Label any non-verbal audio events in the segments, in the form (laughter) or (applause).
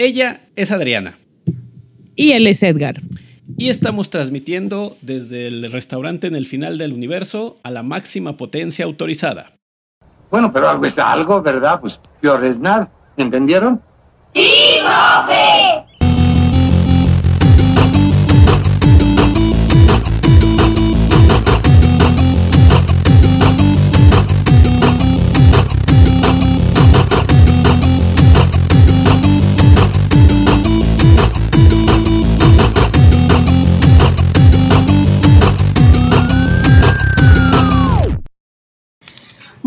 Ella es Adriana. Y él es Edgar. Y estamos transmitiendo desde el restaurante en el final del universo a la máxima potencia autorizada. Bueno, pero algo es algo, ¿verdad? Pues peor es nada. ¿Entendieron? ¡Sí, profe!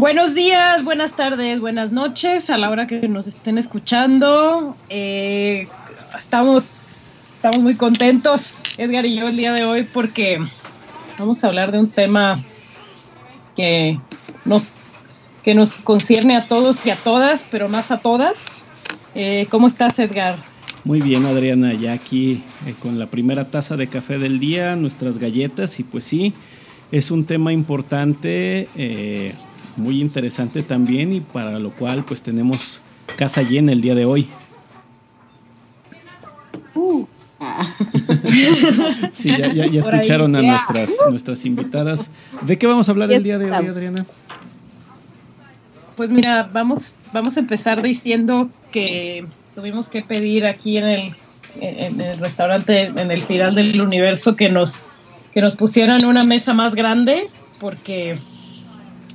Buenos días, buenas tardes, buenas noches a la hora que nos estén escuchando. Eh, estamos, estamos muy contentos, Edgar y yo, el día de hoy porque vamos a hablar de un tema que nos, que nos concierne a todos y a todas, pero más a todas. Eh, ¿Cómo estás, Edgar? Muy bien, Adriana, ya aquí eh, con la primera taza de café del día, nuestras galletas y pues sí, es un tema importante. Muy interesante también y para lo cual pues tenemos casa llena el día de hoy. Uh. sí, ya, ya, escucharon a nuestras, nuestras invitadas. ¿De qué vamos a hablar el día de hoy, Adriana? Pues mira, vamos, vamos a empezar diciendo que tuvimos que pedir aquí en el, en el restaurante, en el final del universo, que nos, que nos pusieran una mesa más grande, porque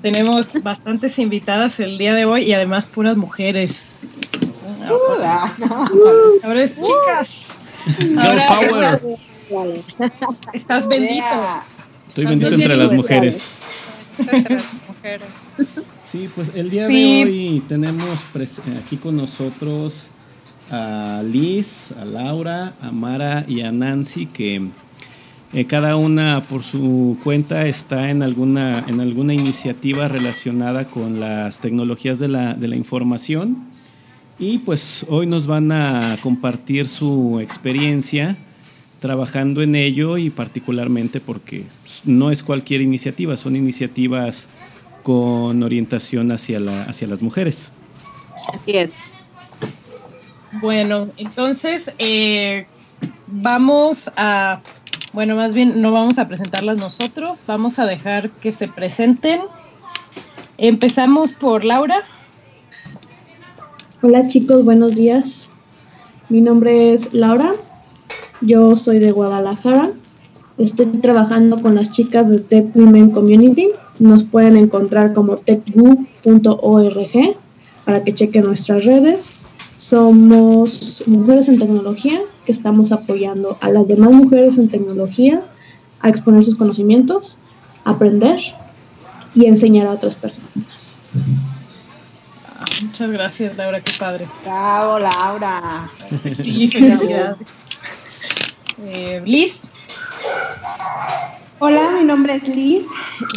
tenemos bastantes invitadas el día de hoy y además puras mujeres. Ahora, ahora es chicas. Ahora Estás bendito. Estoy bendito entre las mujeres. Entre las mujeres. Sí, pues el día de hoy tenemos aquí con nosotros a Liz, a Laura, a Mara y a Nancy que eh, cada una por su cuenta está en alguna, en alguna iniciativa relacionada con las tecnologías de la, de la información y pues hoy nos van a compartir su experiencia trabajando en ello y particularmente porque pues, no es cualquier iniciativa, son iniciativas con orientación hacia, la, hacia las mujeres. Así es. Bueno, entonces eh, vamos a bueno, más bien no vamos a presentarlas nosotros, vamos a dejar que se presenten. Empezamos por Laura. Hola chicos, buenos días. Mi nombre es Laura, yo soy de Guadalajara. Estoy trabajando con las chicas de Tech Women Community. Nos pueden encontrar como techgu.org para que chequen nuestras redes. Somos mujeres en tecnología que estamos apoyando a las demás mujeres en tecnología a exponer sus conocimientos, aprender y enseñar a otras personas. Ah, muchas gracias, Laura, qué padre. Bravo, Laura. Sí, (laughs) gracias. Eh, Liz. Hola, mi nombre es Liz.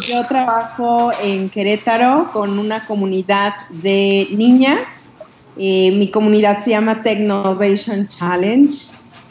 Yo trabajo en Querétaro con una comunidad de niñas. Eh, mi comunidad se llama Technovation Challenge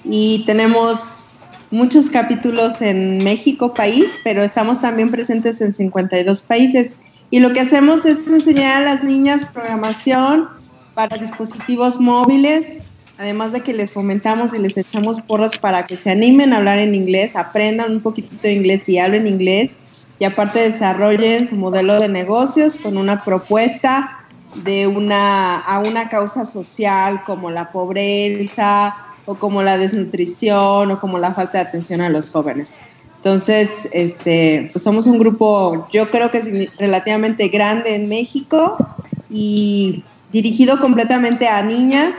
y tenemos muchos capítulos en México país, pero estamos también presentes en 52 países. Y lo que hacemos es enseñar a las niñas programación para dispositivos móviles, además de que les fomentamos y les echamos porras para que se animen a hablar en inglés, aprendan un poquito de inglés y hablen inglés, y aparte desarrollen su modelo de negocios con una propuesta de una, a una causa social como la pobreza, o como la desnutrición o como la falta de atención a los jóvenes. Entonces, este, pues somos un grupo, yo creo que es relativamente grande en México y dirigido completamente a niñas,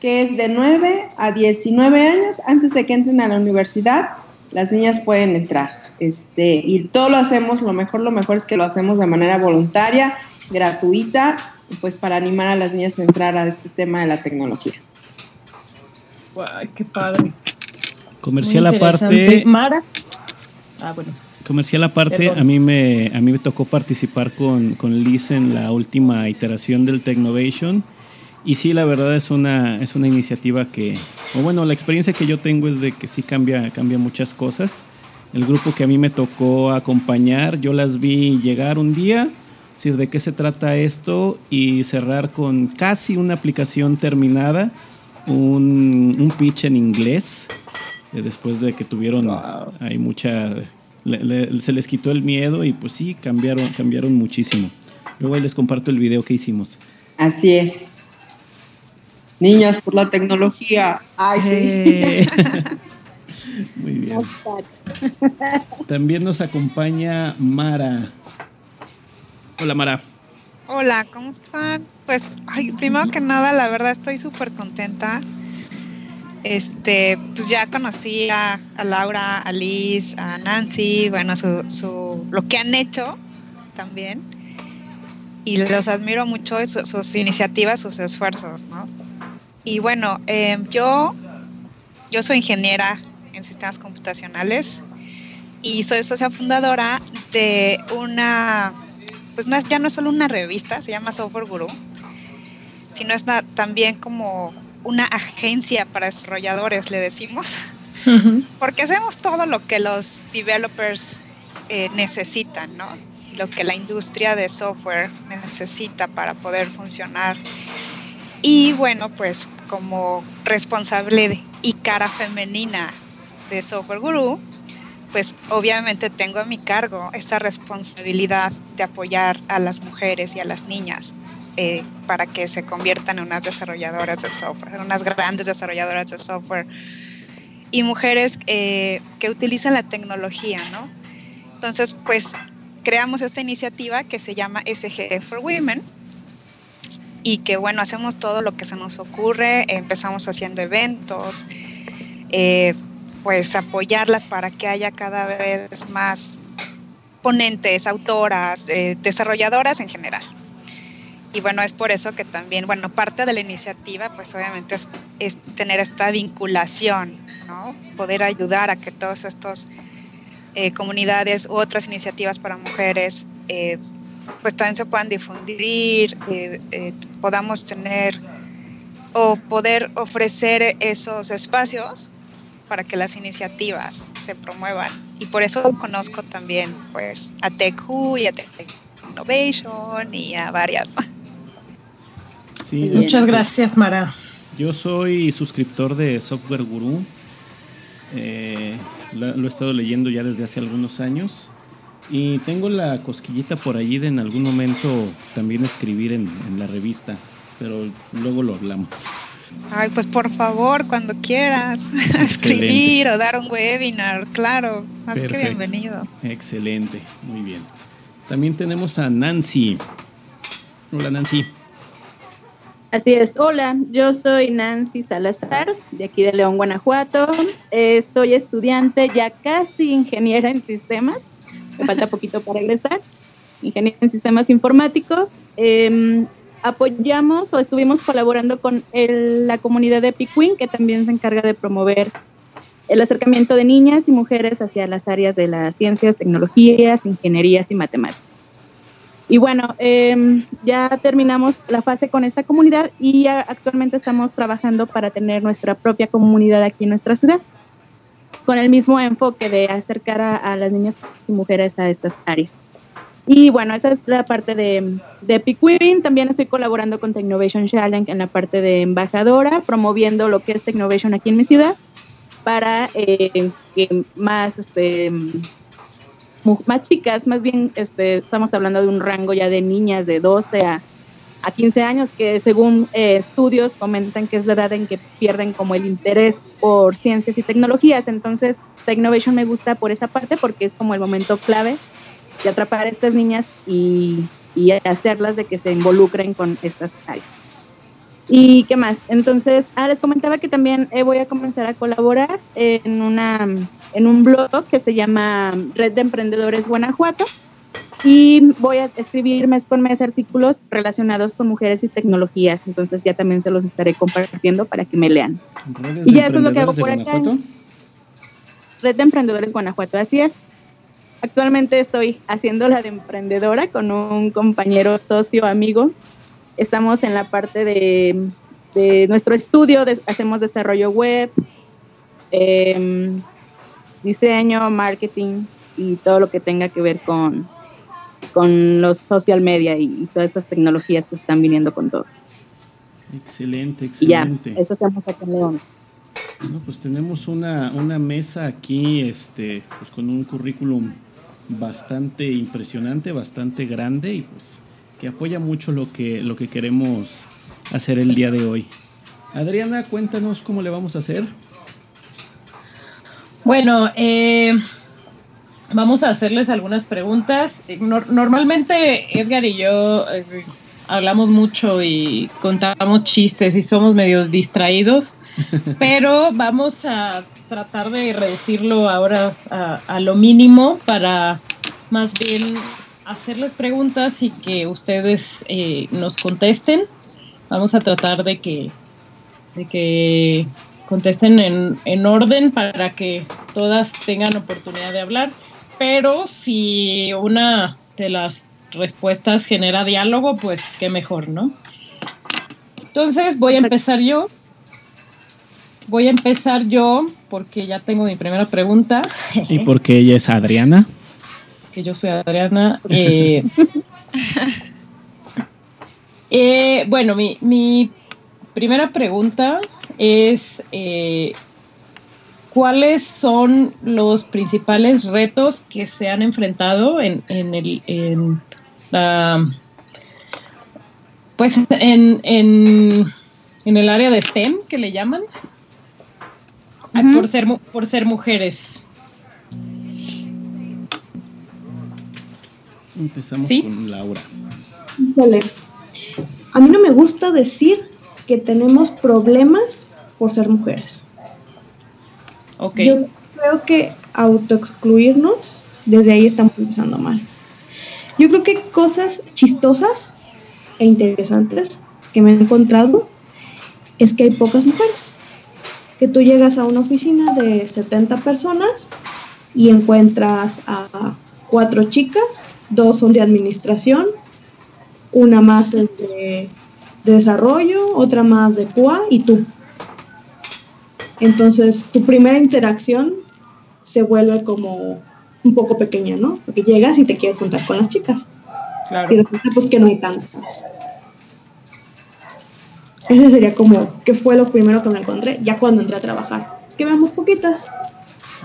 que es de 9 a 19 años. Antes de que entren a la universidad, las niñas pueden entrar. Este, y todo lo hacemos, lo mejor, lo mejor es que lo hacemos de manera voluntaria, gratuita, pues para animar a las niñas a entrar a este tema de la tecnología. Ay, qué padre. Comercial aparte. Mara. Ah, bueno. Comercial aparte, a mí me a mí me tocó participar con, con Liz en la última iteración del Technovation. Y sí, la verdad es una, es una iniciativa que, o bueno, la experiencia que yo tengo es de que sí cambia, cambia muchas cosas. El grupo que a mí me tocó acompañar, yo las vi llegar un día, decir de qué se trata esto y cerrar con casi una aplicación terminada un, un pitch en inglés eh, después de que tuvieron hay mucha se les quitó el miedo y pues sí cambiaron cambiaron muchísimo. Luego ahí les comparto el video que hicimos. Así es. Niñas por la tecnología. Ay, eh. (laughs) muy bien. También nos acompaña Mara hola Mara hola cómo están pues primero que nada la verdad estoy súper contenta este, pues ya conocí a, Laura, a Liz, a Nancy, bueno, su, lo que han hecho también. Y los admiro mucho, sus iniciativas, sus esfuerzos, ¿no? Y bueno, em, yo, yo soy ingeniera en sistemas computacionales y soy socia fundadora de una, pues no es, ya no es solo una revista, se llama Software Guru, sino es también como una agencia para desarrolladores, le decimos, porque hacemos todo lo que los developers eh, necesitan, ¿no? Lo que la industria de software necesita para poder funcionar. Y bueno, pues como responsable y cara femenina de Software Guru, pues obviamente tengo a mi cargo esta responsabilidad de apoyar a las mujeres y a las niñas eh, para que se conviertan en unas desarrolladoras de software, unas grandes desarrolladoras de software y mujeres eh, que utilizan la tecnología, ¿no? Entonces, pues creamos esta iniciativa que se llama SG for Women y que bueno, hacemos todo lo que se nos ocurre, empezamos haciendo eventos, eh, pues apoyarlas para que haya cada vez más ponentes, autoras, desarrolladoras en general. Y bueno, es por eso que también, bueno, parte de la iniciativa, pues obviamente es, tener esta vinculación, ¿no? Poder ayudar a que todas estas eh, comunidades u otras iniciativas para mujeres, eh, pues también se puedan difundir, eh, podamos tener o poder ofrecer esos espacios para que las iniciativas se promuevan. Y por eso conozco también pues a TechU y a Tech Innovation y a varias. Muchas gracias, Mara. Yo soy suscriptor de Software Guru. Eh, lo, he estado leyendo ya desde hace algunos años. Y tengo la cosquillita por allí de en algún momento también escribir en, la revista. Pero luego lo hablamos. Ay, pues por favor, cuando quieras, (laughs) escribir o dar un webinar, claro, más que bienvenido. Excelente, muy bien. También tenemos a Nancy. Hola Nancy. Así es, hola, yo soy Nancy Salazar, de aquí de León, Guanajuato. Estoy estudiante, ya casi ingeniera en sistemas, me falta poquito para egresar, ingeniera en sistemas informáticos. Em, apoyamos o estuvimos colaborando con la comunidad de Piquin, que también se encarga de promover el acercamiento de niñas y mujeres hacia las áreas de las ciencias, tecnologías, ingenierías y matemáticas. Y bueno, em, ya terminamos la fase con esta comunidad y actualmente estamos trabajando para tener nuestra propia comunidad aquí en nuestra ciudad, con el mismo enfoque de acercar a, las niñas y mujeres a estas áreas. Y bueno, esa es la parte de, de Piquin. También estoy colaborando con Technovation Challenge en la parte de embajadora, promoviendo lo que es Technovation aquí en mi ciudad para eh, que más este, más chicas, más bien este, estamos hablando de un rango ya de niñas de 12 a, a 15 años, que según eh, estudios comentan que es la edad en que pierden como el interés por ciencias y tecnologías. Entonces, Technovation me gusta por esa parte porque es como el momento clave de atrapar a estas niñas y, y hacerlas de que se involucren con estas áreas. ¿Y qué más? Entonces, ah, les comentaba que también eh, voy a comenzar a colaborar en, una, en un blog que se llama Red de Emprendedores Guanajuato y voy a escribir mes con mes artículos relacionados con mujeres y tecnologías. Entonces ya también se los estaré compartiendo para que me lean. Y ya eso es lo que hago por acá. Red de Emprendedores Guanajuato, así es. Actualmente estoy haciendo la de emprendedora con un compañero socio amigo Estamos en la parte de, nuestro estudio, hacemos desarrollo web, em, diseño, marketing y todo lo que tenga que ver con, con los social media y, todas estas tecnologías que están viniendo con todo. Excelente, Y ya, excelente. eso hacemos aquí en León. No, pues tenemos una, una mesa aquí, este, pues con un currículum bastante impresionante, bastante grande y pues que apoya mucho lo que, lo que queremos hacer el día de hoy. Adriana, cuéntanos cómo le vamos a hacer. Bueno, eh, vamos a hacerles algunas preguntas. Eh, nor- normalmente Edgar y yo eh, hablamos mucho y contamos chistes y somos medio distraídos, (laughs) pero vamos a tratar de reducirlo ahora a, a lo mínimo para más bien hacerles preguntas y que ustedes eh, nos contesten. Vamos a tratar de que, de que contesten en, en orden para que todas tengan oportunidad de hablar. Pero si una de las respuestas genera diálogo, pues qué mejor, ¿no? Entonces voy a empezar yo. Voy a empezar yo porque ya tengo mi primera pregunta. Y porque ella es Adriana. (laughs) que yo soy Adriana. Eh, (laughs) eh, bueno, mi, mi primera pregunta es, eh, ¿cuáles son los principales retos que se han enfrentado en, en el, en la, pues en, en, en el área de STEM que le llaman? Por, ser, por ser mujeres. Empezamos ¿Sí? con Laura. A mí no me gusta decir que tenemos problemas por ser mujeres. Ok. Yo creo que autoexcluirnos, desde ahí estamos empezando mal. Yo creo que cosas chistosas e interesantes que me he encontrado es que hay pocas mujeres. Que tú llegas a una oficina de 70 personas y encuentras a cuatro chicas, dos son de administración, una más es de, de desarrollo, otra más de QA y tú. Entonces, tu primera interacción se vuelve como un poco pequeña, ¿no? Porque llegas y te quieres juntar con las chicas. Claro. Y resulta pues que no hay tantas. Ese sería como, ¿qué fue lo primero que me encontré? Ya cuando entré a trabajar. Es que veamos poquitas.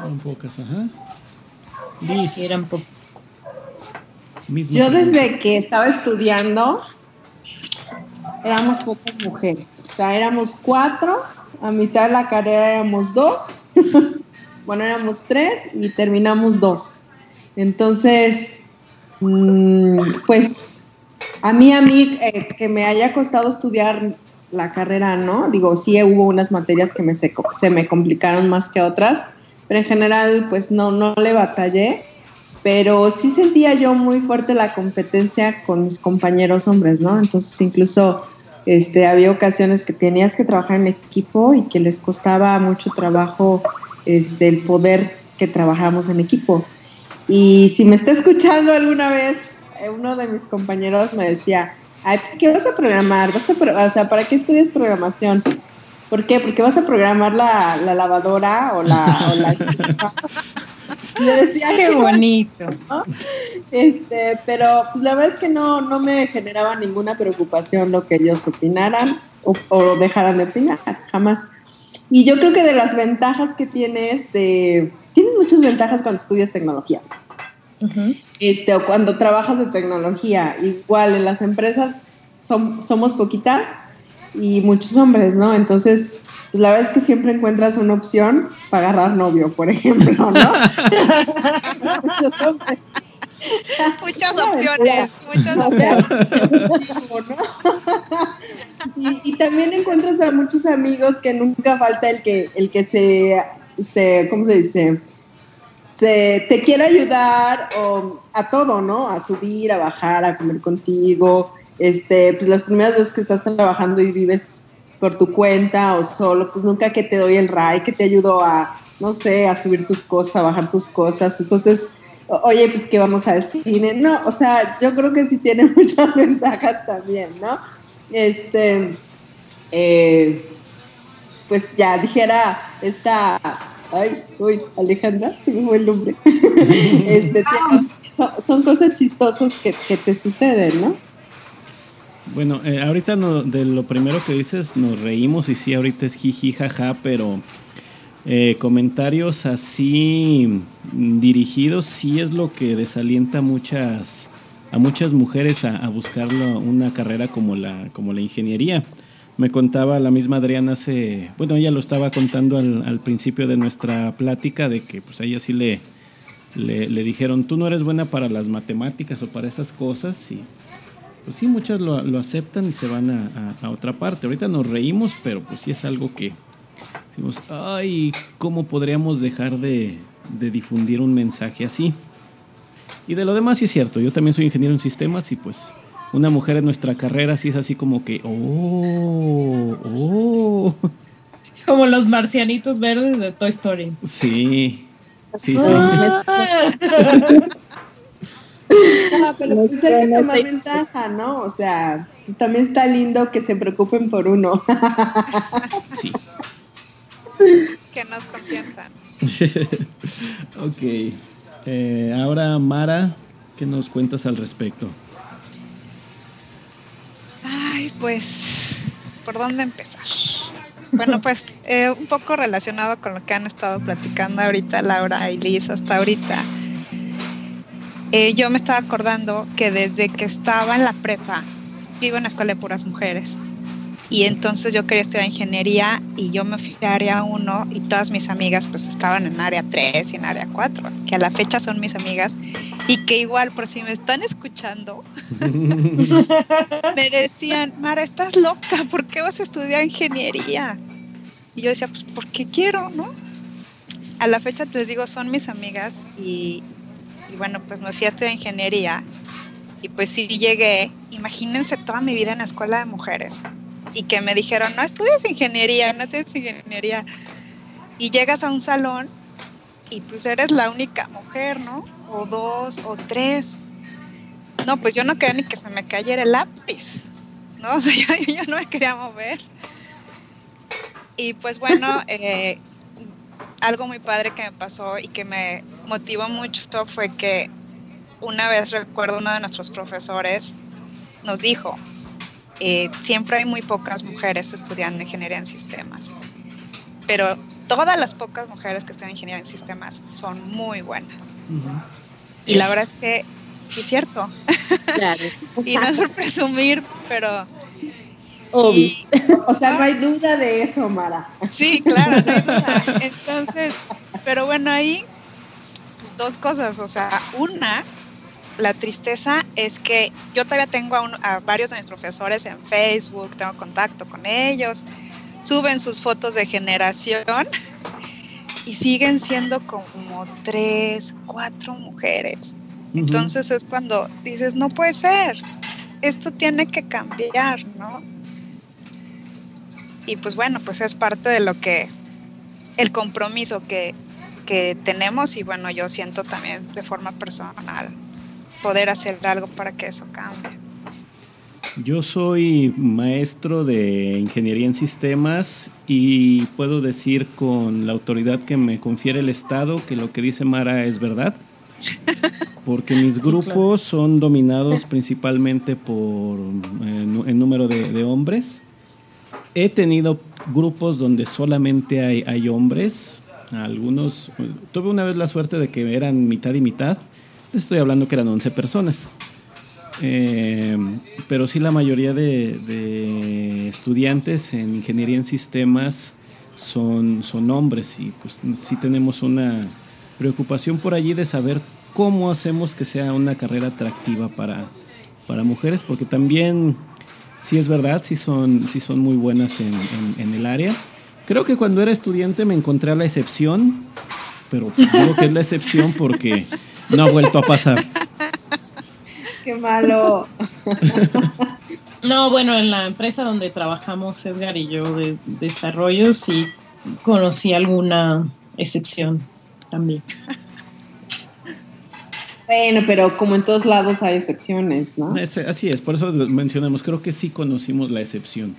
Un pocas, ajá. Liz, Sí, eran po- Yo desde que estaba estudiando, éramos pocas mujeres. O sea, éramos cuatro, a mitad de la carrera éramos dos, (laughs) bueno, éramos tres y terminamos dos. Entonces, mm, pues a mí, a mí, eh, que me haya costado estudiar la carrera, ¿no? Digo, sí hubo unas materias que se, se me complicaron más que otras, pero en general, pues no, no le batallé pero sí sentía yo muy fuerte la competencia con mis compañeros hombres, ¿no? Entonces incluso este, había ocasiones que tenías que trabajar en equipo y que les costaba mucho trabajo este, el poder que trabajáramos en equipo. Y si me está escuchando alguna vez, eh, uno de mis compañeros me decía, ay, pues ¿qué vas a programar? ¿Vas a pro- o sea, ¿para qué estudias programación? ¿Por qué? Porque vas a programar la, la lavadora o la... O la (laughs) Yo decía, Qué bonito. ¿no? Este, pero pues la verdad es que no, no me generaba ninguna preocupación lo que ellos opinaran o, o dejaran de opinar, jamás. Y yo creo que de las ventajas que tienes, de, tienes muchas ventajas cuando estudias tecnología. Este, o cuando trabajas de tecnología, igual en las empresas som- somos poquitas y muchos hombres, ¿no? Entonces, pues la verdad es que siempre encuentras una opción para agarrar novio, por ejemplo, ¿no? (laughs) muchos hombres. Muchas opciones, muchas opciones. (laughs) y, y también encuentras a muchos amigos que nunca falta el que, el que se, se, ¿cómo se dice? Se, te quiere ayudar a todo, ¿no? A subir, a bajar, a comer contigo. Este, pues las primeras veces que estás trabajando y vives por tu cuenta o solo, pues nunca que te doy el ray, que te ayudo a, no sé, a subir tus cosas, a bajar tus cosas. Entonces, oye, pues que vamos al cine. No, o sea, yo creo que sí tiene (laughs) muchas ventajas también, ¿no? Este, eh, pues ya dijera esta, ay, uy, Alejandra, (laughs) se me fue el nombre. (laughs) este, te- son, son cosas chistosas que, que te suceden, ¿no? Bueno, eh, ahorita no, de lo primero que dices nos reímos y sí, ahorita es jiji, jaja, pero eh, comentarios así dirigidos sí es lo que desalienta a muchas, a muchas mujeres a, a buscar una carrera como la, como la ingeniería. Me contaba la misma Adriana hace, bueno, ella lo estaba contando al, principio de nuestra plática de que pues a ella sí le, le, dijeron, tú no eres buena para las matemáticas o para esas cosas y pues sí, muchas lo, lo aceptan y se van a, a, a, otra parte. Ahorita nos reímos, pero pues sí es algo que decimos, ay, ¿cómo podríamos dejar de, de difundir un mensaje así? Y de lo demás sí es cierto, yo también soy ingeniero en sistemas y pues una mujer en nuestra carrera sí es así como que, oh, oh. Como los marcianitos verdes de Toy Story. Sí, sí, sí. No, pero pues hay que tomar ventaja, ¿no? O sea, pues también está lindo que se preocupen por uno. Sí. Que nos consientan. (laughs) ok. Eh, ahora, Mara, ¿qué nos cuentas al respecto? Ay, pues, ¿por dónde empezar? Bueno, pues eh, un poco relacionado con lo que han estado platicando ahorita Laura y Liz hasta ahorita. Eh, yo me estaba acordando que desde que estaba en la prepa, vivo en una escuela de puras mujeres. Y entonces yo quería estudiar ingeniería y yo me fui a área 1 y todas mis amigas pues estaban en área 3 y en área 4, que a la fecha son mis amigas y que igual por si me están escuchando, me decían, Mara, estás loca, ¿por qué vas a estudiar ingeniería? Y yo decía, pues porque quiero, ¿no? A la fecha te digo, son mis amigas y, y bueno, pues me fui a estudiar ingeniería y pues sí llegué, imagínense toda mi vida en la escuela de mujeres y que me dijeron, no estudias ingeniería, no estudias ingeniería. Y llegas a un salón y pues eres la única mujer, ¿no? O dos, o tres. No, pues yo no quería ni que se me cayera el lápiz, ¿no? (laughs) O sea, yo, yo no me quería mover. Y pues bueno, (laughs) eh, algo muy padre que me pasó y que me motivó mucho fue que una vez recuerdo uno de nuestros profesores nos dijo, eh, siempre hay muy pocas mujeres estudiando ingeniería en sistemas, pero todas las pocas mujeres que estudian ingeniería en sistemas son muy buenas. Uh -huh. Y la verdad es que sí es cierto. Claro. (laughs) y no es por presumir, pero... Y, o sea, no hay (laughs) duda de eso, Mara. Sí, claro, no hay duda. Entonces, pero bueno, ahí, pues dos cosas. O sea, una, la tristeza es que yo todavía tengo a, un, a, varios de mis profesores en Facebook, tengo contacto con ellos, suben sus fotos de generación (laughs) y siguen siendo como tres, cuatro mujeres. Uh -huh. Entonces es cuando dices, no puede ser, esto tiene que cambiar, ¿no? Y pues bueno, pues es parte de lo que, el compromiso que, que tenemos y bueno, yo siento también de forma personal poder hacer algo para que eso cambie. Yo soy maestro de ingeniería en sistemas y puedo decir con la autoridad que me confiere el Estado que lo que dice Mara es verdad. (laughs) Porque mis grupos sí, claro. son dominados principalmente por eh, el número de, de, hombres. He tenido grupos donde solamente hay, hay hombres. Algunos, tuve una vez la suerte de que eran mitad y mitad estoy hablando que eran 11 personas. Eh, pero sí la mayoría de, estudiantes en ingeniería en sistemas son, son hombres y pues sí tenemos una preocupación por allí de saber cómo hacemos que sea una carrera atractiva para, para mujeres, porque también sí es verdad, sí son, sí son muy buenas en, en, el área. Creo que cuando era estudiante me encontré a la excepción, pero digo que es la excepción porque no ha vuelto a pasar. (laughs) Qué malo. (laughs) No, bueno, en la empresa donde trabajamos Edgar y yo de desarrollo sí conocí alguna excepción también. Bueno, pero como en todos lados hay excepciones, ¿no? Es, así es, por eso mencionamos, creo que sí conocimos la excepción.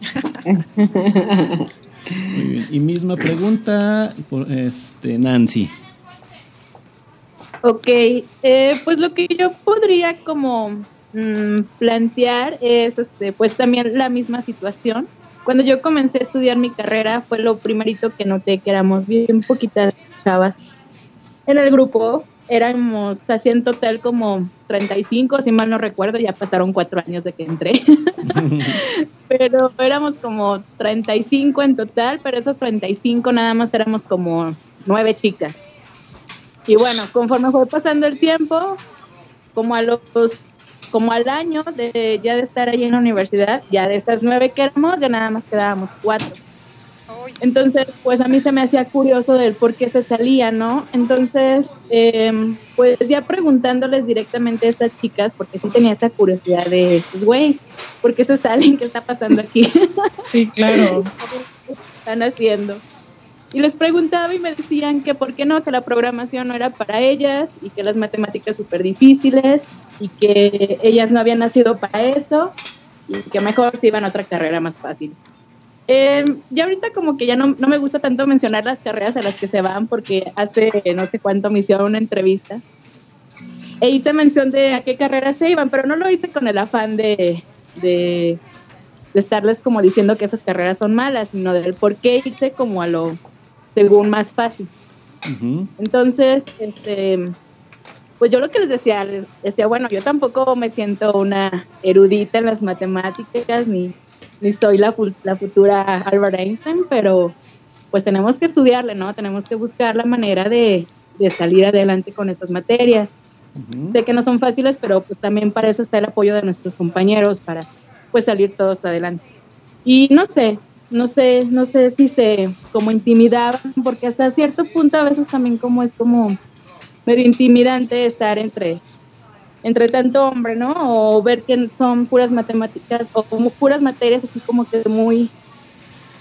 (laughs) Muy bien. Y misma pregunta por este Nancy. Ok, eh, pues lo que yo podría como mm, plantear es este, pues también la misma situación. Cuando yo comencé a estudiar mi carrera fue lo primerito que noté que éramos bien poquitas chavas en el grupo. Éramos así en total como 35, si mal no recuerdo, ya pasaron cuatro años de que entré. (laughs) pero éramos como 35 en total, pero esos 35 nada más éramos como nueve chicas. Y bueno, conforme fue pasando el tiempo, como a los como al año de ya de estar ahí en la universidad, ya de estas nueve que éramos, ya nada más quedábamos cuatro. Entonces, pues a mí se me hacía curioso del por qué se salía, ¿no? Entonces, em, pues ya preguntándoles directamente a estas chicas, porque sí tenía esa curiosidad de, pues, güey, ¿por qué se salen? ¿Qué está pasando aquí? Sí, claro. (laughs) ¿Qué están haciendo? Y les preguntaba y me decían que por qué no, que la programación no era para ellas y que las matemáticas súper difíciles y que ellas no habían nacido para eso y que mejor se iban a otra carrera más fácil. Eh, ya ahorita como que ya no, no, me gusta tanto mencionar las carreras a las que se van porque hace no sé cuánto me hicieron una entrevista e hice mención de a qué carreras se iban, pero no lo hice con el afán de, de, de estarles como diciendo que esas carreras son malas, sino del por qué irse como a lo según más fácil. Entonces, este, pues yo lo que les decía, les decía, bueno, yo tampoco me siento una erudita en las matemáticas, ni, ni soy la, la futura Albert Einstein, pero pues tenemos que estudiarle, ¿no? Tenemos que buscar la manera de, de salir adelante con estas materias. Sé que no son fáciles, pero pues también para eso está el apoyo de nuestros compañeros, para pues salir todos adelante. Y no sé, no sé, no sé si se como intimidaban, porque hasta cierto punto a veces también como es como medio intimidante estar entre entre tanto hombre, ¿no? O ver que son puras matemáticas o como puras materias así como que muy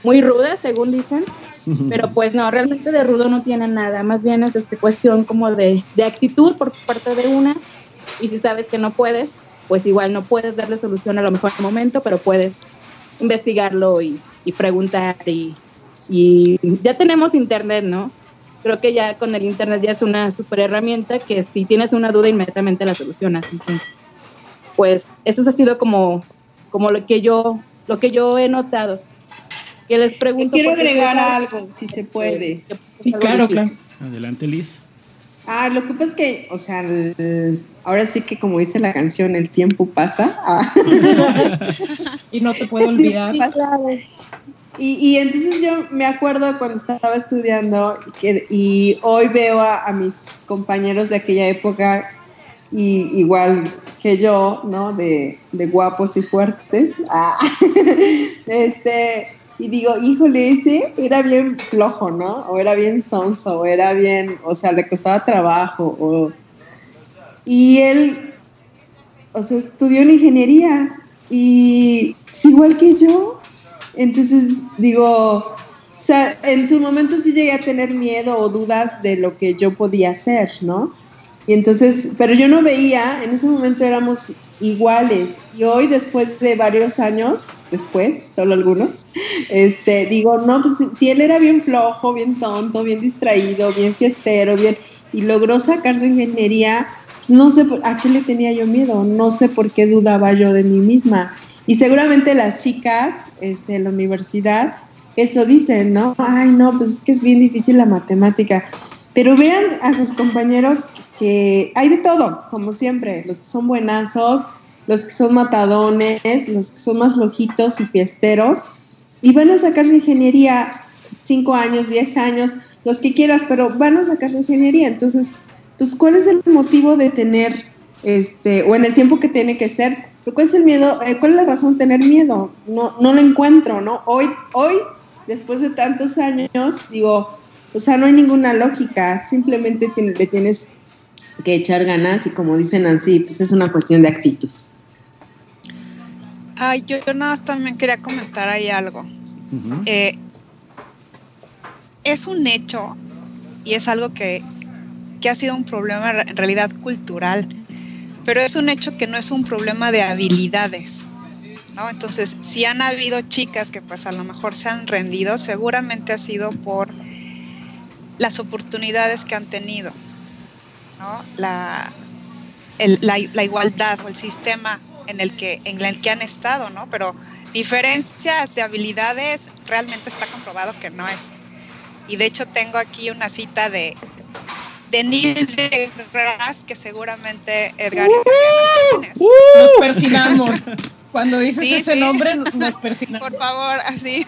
muy rudas, según dicen. (laughs) Pero pues no, realmente de rudo no tiene nada, más bien es esta cuestión como de, de actitud por parte de una y si sabes que no puedes, pues igual no puedes darle solución a lo mejor en el momento, pero puedes investigarlo y, y preguntar y, y, ya tenemos internet, ¿no? Creo que ya con el internet ya es una super herramienta que si tienes una duda inmediatamente la solucionas. Entonces, pues eso ha sido como, como lo que yo lo que yo he notado. Que les pregunto. quiero agregar algo, si se puede. sí, claro, claro. Adelante, Liz. Ah, lo que pasa es que, o sea, el, ahora sí que como dice la canción, el tiempo pasa. Ah. (laughs) y no te puedo olvidar. Y, y, entonces yo me acuerdo cuando estaba estudiando y, que, y hoy veo a, a, mis compañeros de aquella época y igual que yo, ¿no? De, de guapos y fuertes. Ah, (laughs) este, y digo, híjole, ese era bien flojo, ¿no? O era bien sonso, o era bien, o sea, le costaba trabajo. O... Y él, o sea, estudió en ingeniería y es igual que yo. Entonces, digo, o sea, en su momento sí llegué a tener miedo o dudas de lo que yo podía hacer, ¿no? Y entonces, pero yo no veía, en ese momento éramos iguales. Y hoy, después de varios años, después, solo algunos, este, digo, no, pues si él era bien flojo, bien tonto, bien distraído, bien fiestero, bien, y logró sacar su ingeniería, pues no sé a qué le tenía yo miedo, no sé por qué dudaba yo de mí misma. Y seguramente las chicas este, en la universidad, eso dicen, ¿no? Ay, no, pues es que es bien difícil la matemática. Pero vean a sus compañeros que hay de todo, como siempre, los que son buenazos, los que son matadones, los que son más flojitos y fiesteros, y van a sacar su ingeniería 5 años, 10 años, los que quieras, pero van a sacar su ingeniería. Entonces, pues, ¿cuál es el motivo de tener, este, o en el tiempo que tiene que ser? ¿Cuál es el miedo? Eh, ¿Cuál es la razón de tener miedo? No, no lo encuentro, ¿no? Hoy, hoy, después de tantos años, digo, o sea, no hay ninguna lógica, simplemente le tienes que echar ganas y como dicen Nancy, pues es una cuestión de actitud. Ay, yo, yo nada más también quería comentar ahí algo. Uh -huh. eh, es un hecho y es algo que, que ha sido un problema en realidad cultural, pero es un hecho que no es un problema de habilidades. ¿no? Entonces, si han habido chicas que pues a lo mejor se han rendido, seguramente ha sido por las oportunidades que han tenido. ¿No? La, la, la, igualdad o el sistema en el, que, en el que han estado, ¿no? Pero diferencias de habilidades realmente está comprobado que no es. Y de hecho tengo aquí una cita de, de Neil deGrasse que seguramente Edgar uh, nos persinamos. Cuando dices ese nombre nos (laughs) persinamos. Por favor, así.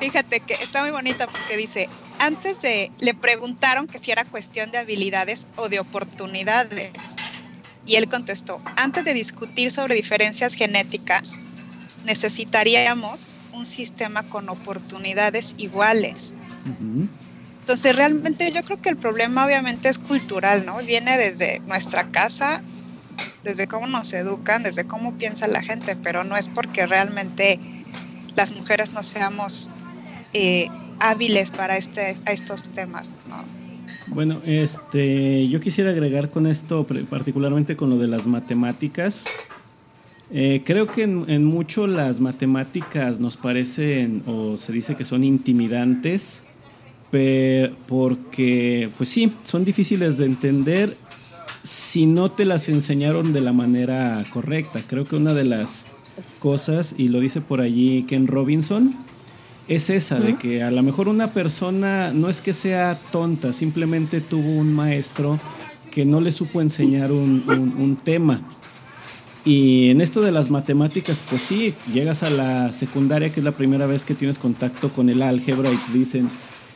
Fíjate que está muy bonita porque dice, antes de, le preguntaron que si era cuestión de habilidades o de oportunidades. Y él contestó, antes de discutir sobre diferencias genéticas, necesitaríamos un sistema con oportunidades iguales. Entonces, realmente yo creo que el problema obviamente es cultural, ¿no? Viene desde nuestra casa, desde cómo nos educan, desde cómo piensa la gente, pero no es porque realmente las mujeres no seamos eh, hábiles para este, a estos temas, ¿no? Bueno, este, yo quisiera agregar con esto, particularmente con lo de las matemáticas. Eh, creo que en, en, mucho las matemáticas nos parecen o se dice que son intimidantes, porque, pues sí, son difíciles de entender si no te las enseñaron de la manera correcta. Creo que una de las cosas, y lo dice por allí Ken Robinson, es esa, de que a lo mejor una persona no es que sea tonta, simplemente tuvo un maestro que no le supo enseñar un, tema. Y en esto de las matemáticas, pues sí, llegas a la secundaria, que es la primera vez que tienes contacto con el álgebra y te dicen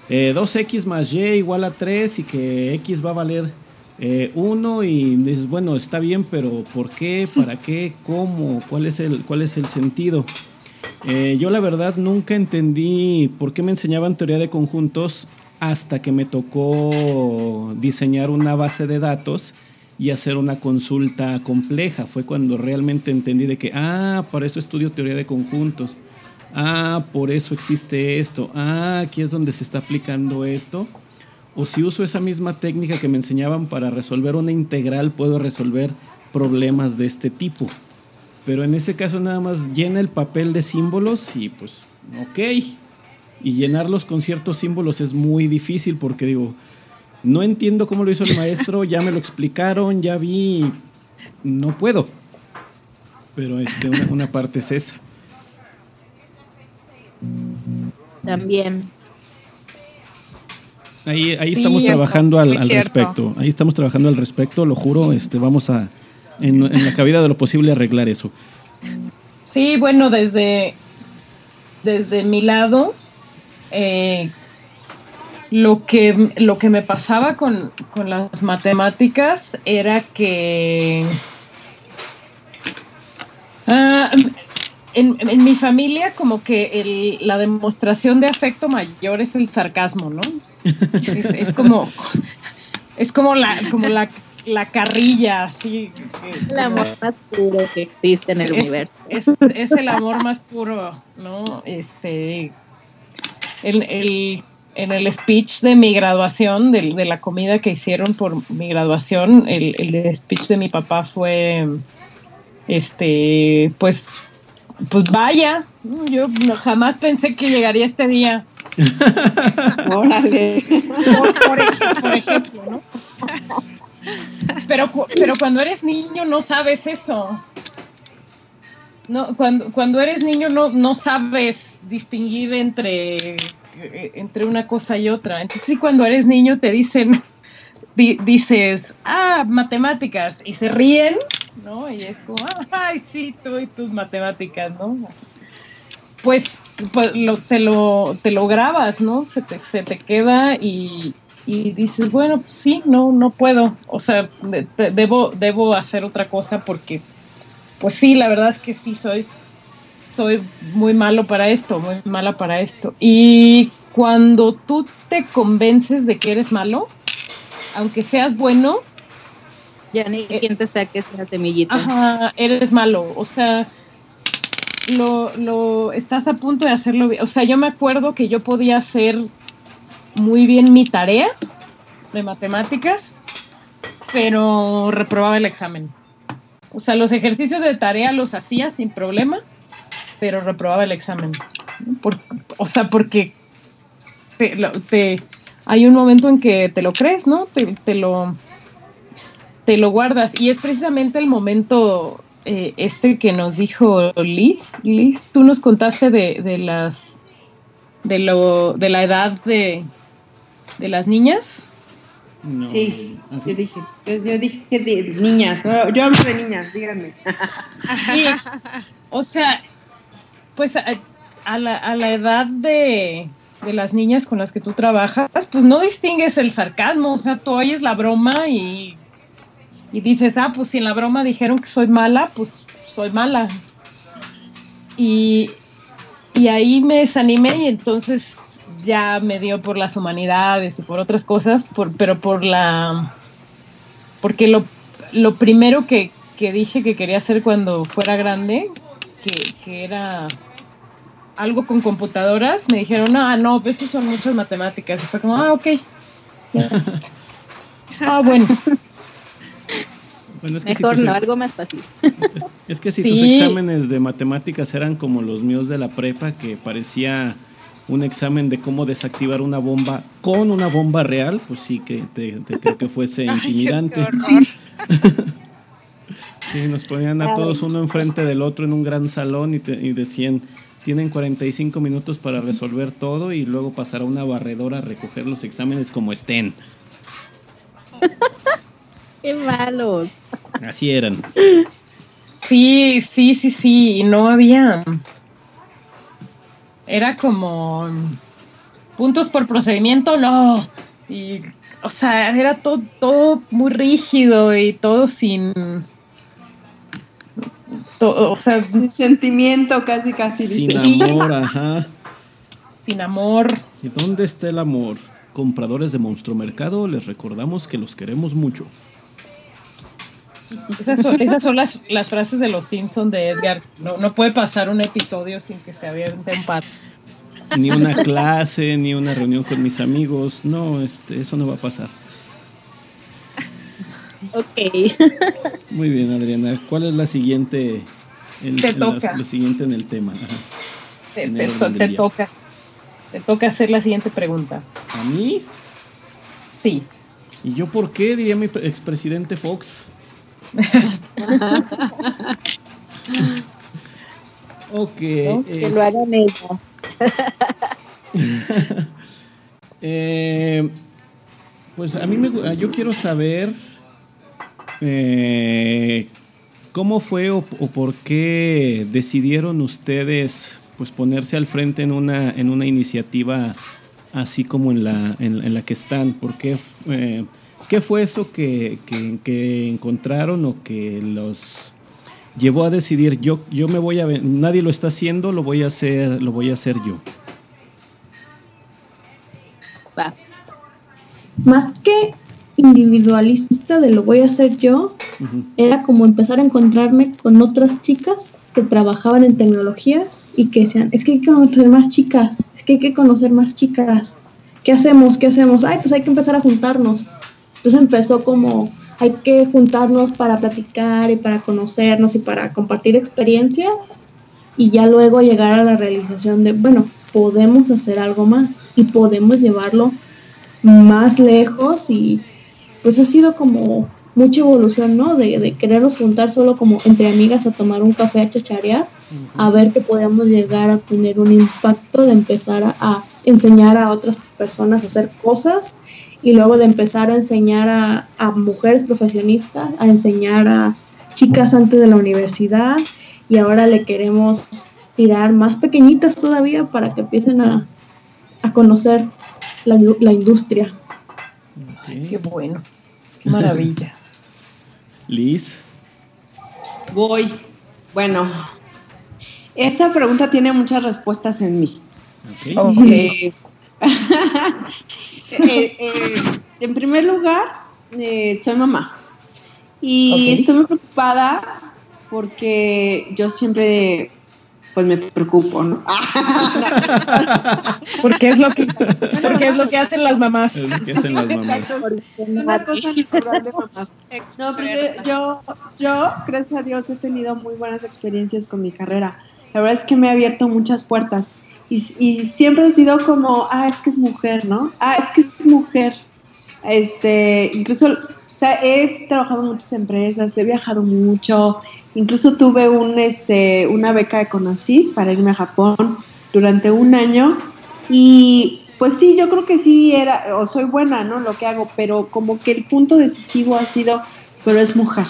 2x eh, más y igual a 3 y que x va a valer 1 eh, y dices, bueno, está bien, pero ¿por qué? ¿Para qué? ¿Cómo? ¿Cuál es el, cuál es el sentido? Eh, yo la verdad nunca entendí por qué me enseñaban teoría de conjuntos hasta que me tocó diseñar una base de datos y hacer una consulta compleja. Fue cuando realmente entendí de que, ah, para eso estudio teoría de conjuntos. Ah, por eso existe esto. Ah, aquí es donde se está aplicando esto. O si uso esa misma técnica que me enseñaban para resolver una integral, puedo resolver problemas de este tipo. Pero en ese caso nada más llena el papel de símbolos y pues, ok. Y llenarlos con ciertos símbolos es muy difícil porque digo, no entiendo cómo lo hizo el maestro, ya me lo explicaron, ya vi, no puedo. Pero este, una, parte es esa. También. Ahí, ahí estamos trabajando al, al respecto. Ahí estamos trabajando al respecto, lo juro. Este, vamos a, en, la cabida de lo posible arreglar eso. Sí, bueno, desde, desde mi lado, eh, lo, que, lo que me pasaba con, las matemáticas era que ah, en, mi familia como que la demostración de afecto mayor es el sarcasmo, ¿no? Es, como es como la como la la carrilla, así. El amor más puro que existe en el universo. Es, el amor más puro, ¿no? Este, el, en el speech de mi graduación, de, de, la comida que hicieron por mi graduación, el, el speech de mi papá fue, este, pues, pues vaya, yo jamás pensé que llegaría este día. (laughs) Órale. por ejemplo, ¿no? Pero, pero cuando eres niño no sabes eso. No, cuando, cuando eres niño no, no sabes distinguir entre, entre una cosa y otra. Entonces, sí, cuando eres niño te dicen, dices, ah, matemáticas, y se ríen, ¿no? Y es como, ay, sí, tú y tus matemáticas, ¿no? Pues, pues lo, te, lo, te lo grabas, ¿no? Se te, se te queda y, y dices, bueno, pues sí, no, no puedo, o sea, debo, debo hacer otra cosa porque, pues sí, la verdad es que sí, soy, soy muy malo para esto, muy mala para esto. Y cuando tú te convences de que eres malo, aunque seas bueno, ya ni eh, quien te que esa semillita. Ajá, eres malo, o sea, lo, lo, estás a punto de hacerlo bien. O sea, yo me acuerdo que yo podía hacer muy bien mi tarea de matemáticas, pero reprobaba el examen. O sea, los ejercicios de tarea los hacía sin problema, pero reprobaba el examen. o sea, porque te, hay un momento en que te lo crees, ¿no? Te, lo, te lo guardas. Y es precisamente el momento eh, este que nos dijo Liz. Liz, tú nos contaste de, de las de lo de la edad de, de las niñas. sí, yo dije, yo, dije de niñas, yo hablo de niñas, díganme. o sea, pues a, la, a la edad de, de las niñas con las que tú trabajas, pues no distingues el sarcasmo, o sea, tú oyes la broma y y dices, ah, pues si en la broma dijeron que soy mala, pues soy mala. Y, ahí me desanimé y entonces ya me dio por las humanidades y por otras cosas, por, pero por la... Porque lo, lo primero que, dije que quería hacer cuando fuera grande, que, era algo con computadoras, me dijeron, ah, no, eso son muchas matemáticas. Y fue como, ah, ok. (laughs) ah, bueno. Bueno, es que Mejor no, algo más fácil. Es, que si tus (laughs) exámenes de matemáticas eran como los míos de la prepa, que parecía un examen de cómo desactivar una bomba con una bomba real, pues sí que te, creo que fuese (laughs) intimidante. (laughs) sí, nos ponían a todos uno enfrente del otro en un gran salón y, y decían, tienen 45 minutos para resolver todo y luego pasar a una barredora a recoger los exámenes como estén. Qué malos. Así eran. Sí, sí, sí, sí. No había. Era como puntos por procedimiento, no. Y, o sea, era todo, todo muy rígido y todo sin. o sea, sin sentimiento, casi, casi. Sin amor, ajá. Sin amor. ¿Y dónde está el amor? Compradores de Monstruo Mercado, les recordamos que los queremos mucho. Esas son, esas son las, las, frases de los Simpsons de Edgar. No, no puede pasar un episodio sin que se aviente un par. Ni una clase, ni una reunión con mis amigos. No, este, eso no va a pasar. Ok. Muy bien, Adriana. ¿Cuál es la siguiente? te toca. lo siguiente en el tema. Te, te, tocas. Te toca hacer la siguiente pregunta. ¿A mí? Sí. ¿Y yo por qué? Diría mi expresidente Fox. Ok. Que lo hagan ellos. (laughs) Eh, pues a mí me, yo quiero saber eh, cómo fue o, por qué decidieron ustedes pues ponerse al frente en una en una iniciativa así como en la en, la que están. ¿Por qué eh, ¿Qué fue eso que, encontraron o que los llevó a decidir yo yo me voy a nadie lo está haciendo lo voy a hacer lo voy a hacer yo más que individualista de lo voy a hacer yo era como empezar a encontrarme con otras chicas que trabajaban en tecnologías y que decían es que hay que conocer más chicas es que hay que conocer más chicas. Qué hacemos qué hacemos ay pues hay que empezar a juntarnos entonces empezó como hay que juntarnos para platicar y para conocernos y para compartir experiencias y ya luego llegar a la realización de, bueno, podemos hacer algo más y podemos llevarlo más lejos y pues ha sido como mucha evolución, ¿no? De, de querernos juntar solo como entre amigas a tomar un café a chacharear, a ver que podemos llegar a tener un impacto de empezar a enseñar a otras personas a hacer cosas y luego de empezar a enseñar a, mujeres profesionistas, a enseñar a chicas antes de la universidad y ahora le queremos tirar más pequeñitas todavía para que empiecen a, conocer la, industria. qué bueno, qué maravilla. (laughs) Liz. Voy. Bueno, esa pregunta tiene muchas respuestas en mí. Okay. (laughs) Eh, eh, en primer lugar, eh, soy mamá. Y estoy muy preocupada porque yo siempre pues me preocupo, ¿no? (laughs) porque es lo que porque es lo que hacen las mamás. hacen las mamás. Una cosa natural de mamá. No, pero yo, yo, gracias a Dios, he tenido muy buenas experiencias con mi carrera. La verdad es que me ha abierto muchas puertas. Y, siempre ha sido como, ah, es que es mujer, ¿no? Ah, es que es mujer. Este, incluso O sea, he trabajado en muchas empresas, he viajado mucho, incluso tuve un, este, una beca de CONACYT para irme a Japón durante un año y pues sí, yo creo que sí era, o soy buena, ¿no? Lo que hago, pero como que el punto decisivo ha sido, pero es mujer.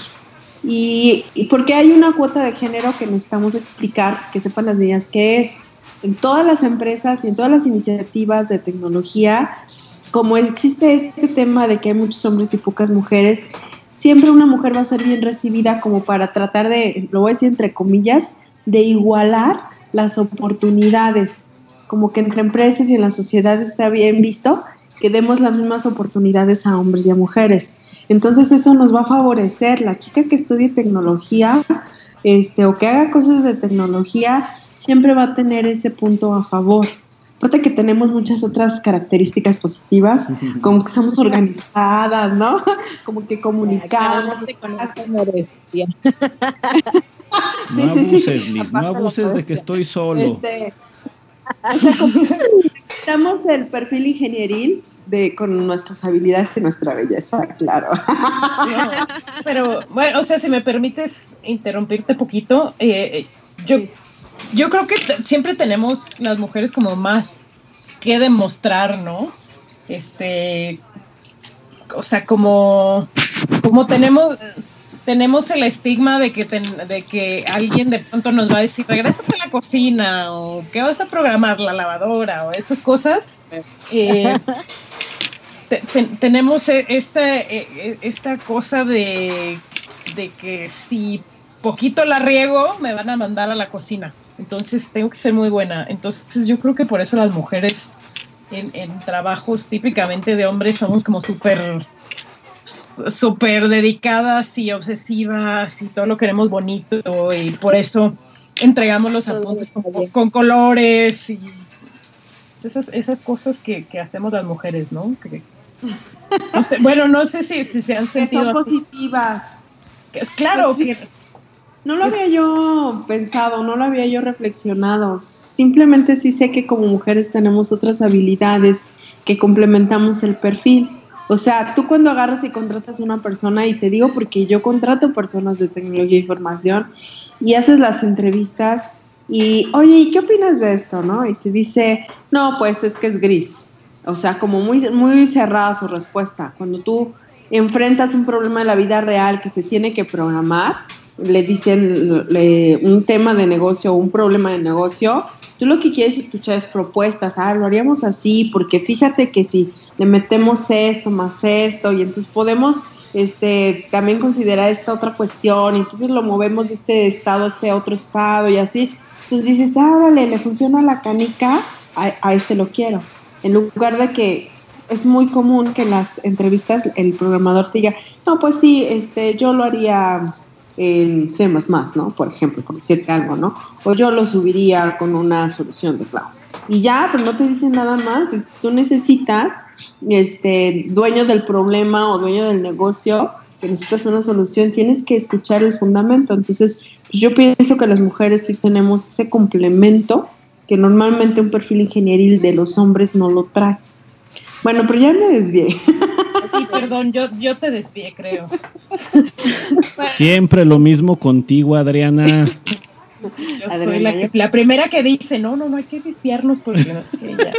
Y, y porque hay una cuota de género que necesitamos explicar, que sepan las niñas qué es. En todas las empresas y en todas las iniciativas de tecnología, como existe este tema de que hay muchos hombres y pocas mujeres, siempre una mujer va a ser bien recibida como para tratar de, lo voy a decir entre comillas, de igualar las oportunidades. Como que entre empresas y en la sociedad está bien visto que demos las mismas oportunidades a hombres y a mujeres. Entonces eso nos va a favorecer. La chica que estudie tecnología este, o que haga cosas de tecnología siempre va a tener ese punto a favor. Aparte que tenemos muchas otras características positivas, como que somos organizadas, ¿no? (laughs) Como que comunicamos. (laughs) No abuses, Liz, no abuses de que estoy solo. Este, Estamos el perfil ingenieril de con nuestras habilidades y nuestra belleza, claro. pero bueno, o sea, si me permites interrumpirte poquito, eh, yo, yo creo que siempre tenemos las mujeres como más que demostrar, ¿no? Este, o sea, como, como tenemos tenemos el estigma de que, de que alguien de pronto nos va a decir, regrésate a la cocina, o que vas a programar la lavadora, o esas cosas. Eh, (laughs) tenemos e, esta, e, e, esta cosa de, de que si poquito la riego, me van a mandar a la cocina. Entonces tengo que ser muy buena. Entonces yo creo que por eso las mujeres en, en trabajos típicamente de hombres somos como súper súper dedicadas y obsesivas y todo lo queremos bonito y por eso entregamos los apuntes con, colores y esas, esas cosas que, hacemos las mujeres, ¿no? bueno, no sé si, si se han sentido... Que son positivas. es claro que... No lo había yo pensado, no lo había yo reflexionado. Simplemente sí sé que como mujeres tenemos otras habilidades que complementamos el perfil. O sea, tú cuando agarras y contratas a una persona, y te digo porque yo contrato personas de tecnología e información, y haces las entrevistas, y oye, ¿y qué opinas de esto? ¿No? Y te dice, no, pues es que es gris. O sea, como muy, muy cerrada su respuesta. Cuando tú enfrentas un problema de la vida real que se tiene que programar, le dicen un tema de negocio o un problema de negocio, tú lo que quieres escuchar es propuestas, ah, lo haríamos así, porque fíjate que si le metemos esto más esto y entonces podemos este también considerar esta otra cuestión y entonces lo movemos de este estado a este otro estado y así. Entonces dices ah vale le funciona la canica a, a este lo quiero. En lugar de que es muy común que en las entrevistas el programador te diga no pues sí este yo lo haría en C++, ¿no? Por ejemplo, por decirte algo, ¿no? O yo lo subiría con una solución de cloud. Y ya, pero no te dicen nada más. Tú necesitas este, dueño del problema o dueño del negocio, que necesitas una solución, tienes que escuchar el fundamento. Entonces, pues, yo pienso que las mujeres sí tenemos ese complemento que normalmente un perfil ingenieril de los hombres no lo trae. Bueno, pero ya me desvié. (laughs) Sí, perdón, yo, yo te desvié, creo. (laughs) Siempre lo mismo contigo, Adriana. Yo soy la, la, primera que dice, no, no, no hay que desviarnos porque no sé, ya.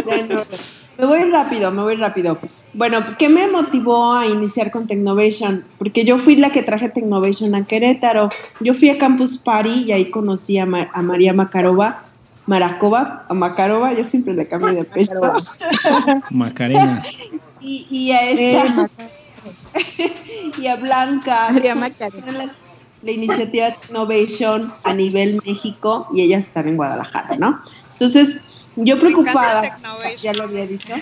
Me voy rápido, me voy rápido. Bueno, ¿qué me motivó a iniciar con Technovation? Porque yo fui la que traje Technovation a Querétaro. Yo fui a Campus Party y ahí conocí a, María Macarova. Maracova, a Macarova, yo siempre le cambio de pecho. Macarena. Y, a esta. (laughs) y a Blanca. La, la iniciativa Technovation a nivel México y ellas están en Guadalajara, ¿no? Entonces, yo preocupada, ya lo había dicho.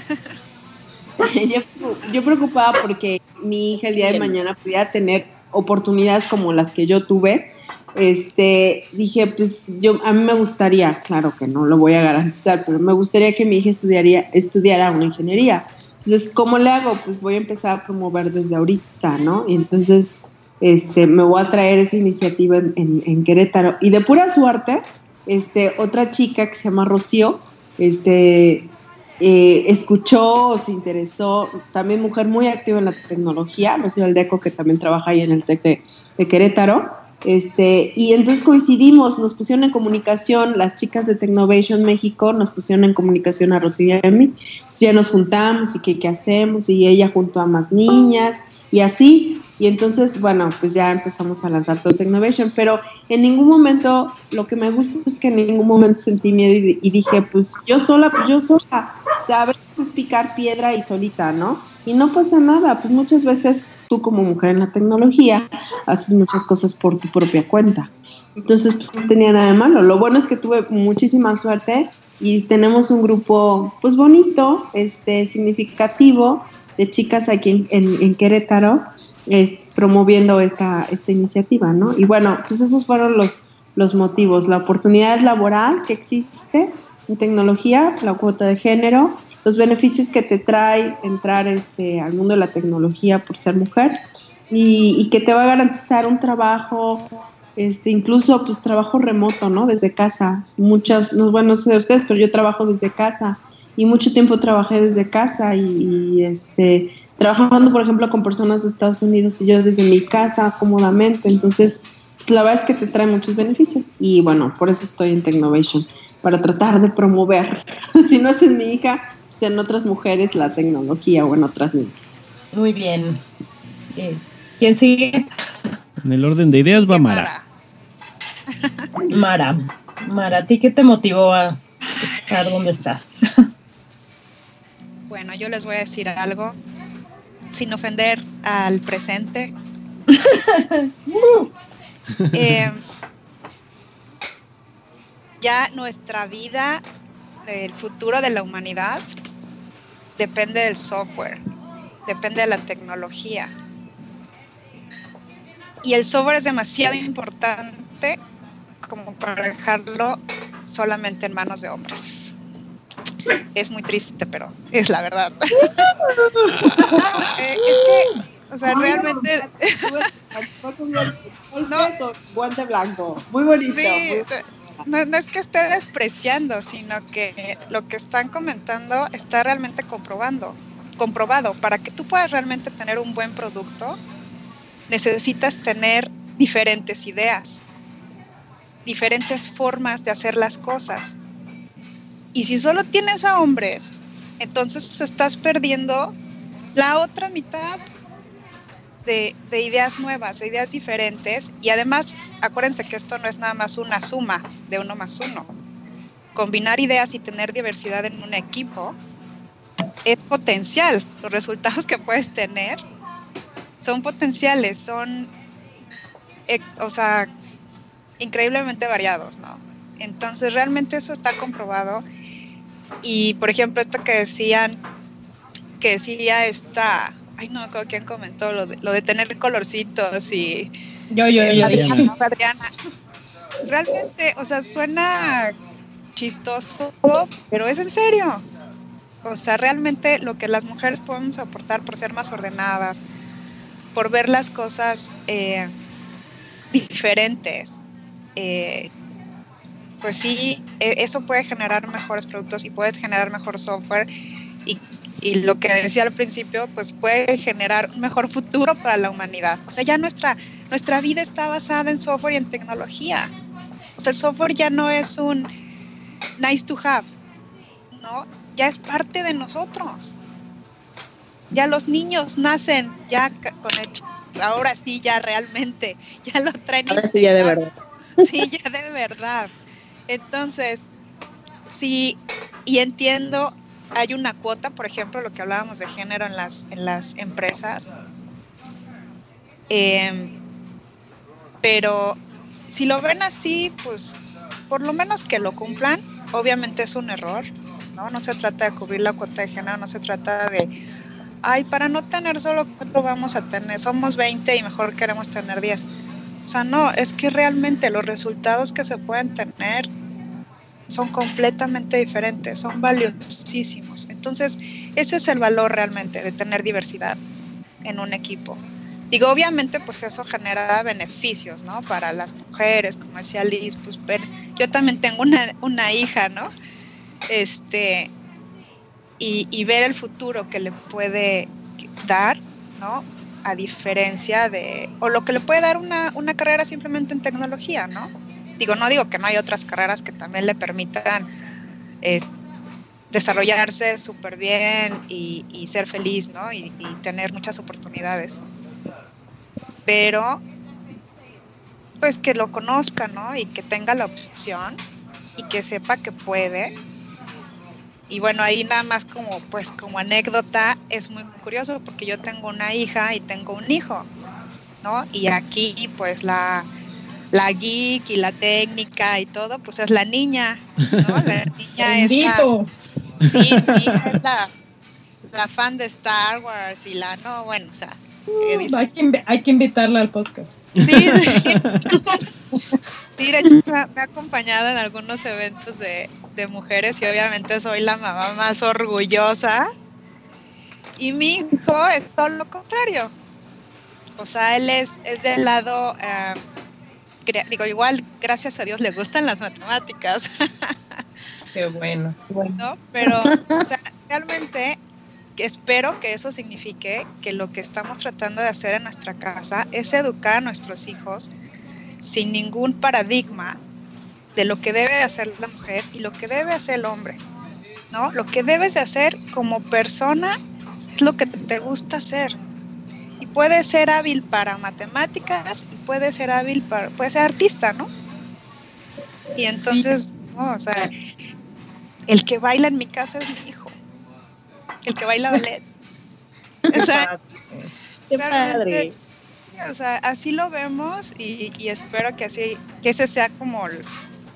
(laughs) yo, preocupada porque mi hija el día de mañana pudiera tener oportunidades como las que yo tuve. Este, dije, pues yo a mí me gustaría, claro que no lo voy a garantizar, pero me gustaría que mi hija estudiaría, estudiara una ingeniería. Entonces, ¿cómo le hago? Pues voy a empezar a promover desde ahorita, ¿no? Y entonces, este, me voy a traer esa iniciativa en, Querétaro. Y de pura suerte, este, otra chica que se llama Rocío, este, eh, escuchó se interesó, también mujer muy activa en la tecnología, Rocío Aldeco, que también trabaja ahí en el TEC de, Querétaro. Este, y entonces coincidimos, nos pusieron en comunicación, las chicas de Technovation México nos pusieron en comunicación a Rocío y a mí. ya nos juntamos y qué, qué hacemos, y ella junto a más niñas, y así. Y entonces, bueno, pues ya empezamos a lanzar todo Technovation, pero en ningún momento, lo que me gusta es que en ningún momento sentí miedo y, dije, pues yo sola, pues yo sola. O sea, a veces es picar piedra y solita, ¿no? Y no pasa nada, pues muchas veces tú como mujer en la tecnología haces muchas cosas por tu propia cuenta. Entonces, pues, no tenía nada de malo. Lo bueno es que tuve muchísima suerte y tenemos un grupo, pues bonito, este, significativo de chicas aquí en, en Querétaro promoviendo esta, esta iniciativa, ¿no? Y bueno, pues esos fueron los, los motivos, la oportunidad laboral que existe en tecnología, la cuota de género, los beneficios que te trae entrar este, al mundo de la tecnología por ser mujer y, que te va a garantizar un trabajo, este, incluso pues trabajo remoto, ¿no? Desde casa. Muchas, no, bueno, no sé de ustedes, pero yo trabajo desde casa y mucho tiempo trabajé desde casa y este trabajando, por ejemplo, con personas de Estados Unidos y yo desde mi casa cómodamente. Entonces, pues, la verdad es que te trae muchos beneficios. Y bueno, por eso estoy en Technovation, para tratar de promover, (laughs) si no es en mi hija, en otras mujeres la tecnología o en otras niñas. Muy bien. Eh, ¿Quién sigue? En el orden de ideas va Mara. Mara. Mara, ¿a ti qué te motivó a estar donde estás? (laughs) Bueno, yo les voy a decir algo sin ofender al presente. (laughs) Eh, ya nuestra vida, el futuro de la humanidad, depende del software, depende de la tecnología. Y el software es demasiado importante como para dejarlo solamente en manos de hombres. Es muy triste, pero es la verdad. (laughs) Eh, es que, o sea, realmente... (laughs) no, guante blanco. Muy bonito. No, es que esté despreciando, sino que lo que están comentando está realmente comprobando, comprobado. Para que tú puedas realmente tener un buen producto, necesitas tener diferentes ideas, diferentes formas de hacer las cosas. Y si solo tienes a hombres, entonces estás perdiendo la otra mitad de, ideas nuevas, de ideas diferentes. Y además, acuérdense que esto no es nada más una suma de uno más uno. Combinar ideas y tener diversidad en un equipo es potencial. Los resultados que puedes tener son potenciales, son, o sea, increíblemente variados, ¿no? Entonces, realmente eso está comprobado y por ejemplo, esto que decían, que decía esta, ay no quién comentó, lo de, lo de tener colorcitos y... Yo, yo, yo. Adriana, Adriana. Realmente, o sea, suena chistoso, pero es en serio. O sea, realmente lo que las mujeres podemos aportar por ser más ordenadas, por ver las cosas eh, diferentes, eh, pues sí, e, eso puede generar mejores productos y puede generar mejor software y, lo que decía al principio, pues puede generar un mejor futuro para la humanidad. O sea, ya nuestra, nuestra vida está basada en software y en tecnología. O sea, el software ya no es un nice to have, ¿no? Ya es parte de nosotros. Ya los niños nacen ya con el ahora sí ya realmente, (laughs) ya lo traen. Ahora sí ya de verdad. Sí, ya de verdad. Entonces, sí, y entiendo, hay una cuota, por ejemplo, lo que hablábamos de género en las, en las empresas, em, pero si lo ven así, pues por lo menos que lo cumplan, obviamente es un error, ¿no? No se trata de cubrir la cuota de género, no se trata de, ay, para no tener solo cuatro vamos a tener, somos 20 y mejor queremos tener 10 o sea, no, es que realmente los resultados que se pueden tener son completamente diferentes, son valiosísimos. Entonces, ese es el valor realmente de tener diversidad en un equipo. Digo, obviamente, pues eso genera beneficios, ¿no? Para las mujeres, como decía Liz, pues yo también tengo una, una hija, ¿no? Este, y, ver el futuro que le puede dar, ¿no? A diferencia de, o lo que le puede dar una, una carrera simplemente en tecnología, ¿no? Digo, no digo que no hay otras carreras que también le permitan desarrollarse súper bien y, ser feliz, ¿no? Y, y, tener muchas oportunidades. Pero, pues que lo conozca, ¿no? Y que tenga la opción y que sepa que puede y bueno, ahí nada más como pues como anécdota es muy curioso porque yo tengo una hija y tengo un hijo, ¿no? Y aquí pues la, la geek y la técnica y todo, pues es la niña, ¿no? La (laughs) niña es la, sí, es la, la, fan de Star Wars y la no, bueno, o sea, uh, hay, que, hay que invitarla al podcast. Sí, sí. (laughs) me ha acompañado en algunos eventos de, mujeres y obviamente soy la mamá más orgullosa. Y mi hijo es todo lo contrario. O sea, él es, es del lado, eh, digo, igual, gracias a Dios le gustan las matemáticas. (laughs) Qué bueno. bueno. Pero, o sea, realmente espero que eso signifique que lo que estamos tratando de hacer en nuestra casa es educar a nuestros hijos sin ningún paradigma de lo que debe hacer la mujer y lo que debe hacer el hombre. ¿no? Lo que debes de hacer como persona es lo que te gusta hacer. Y puede ser hábil para matemáticas y puede ser hábil para, puede ser artista, ¿no? Y entonces, o sea, el que baila en mi casa es mi hijo. El que baila ballet. (laughs) O sea, Qué padre o sea, así lo vemos y, espero que así, que ese sea como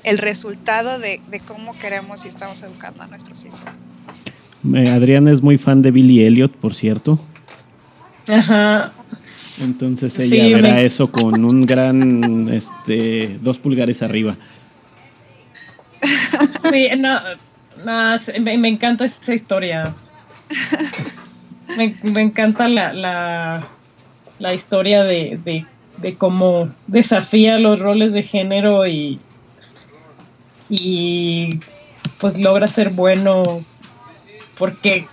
el, resultado de, cómo queremos y estamos educando a nuestros hijos. Eh, Adriana es muy fan de Billy Elliot, por cierto. Ajá. Entonces ella verá eso con un gran, este, dos pulgares arriba. Sí, no, me, encanta esa historia. Me, me encanta la la historia de, cómo desafía los roles de género y, y pues logra ser bueno porque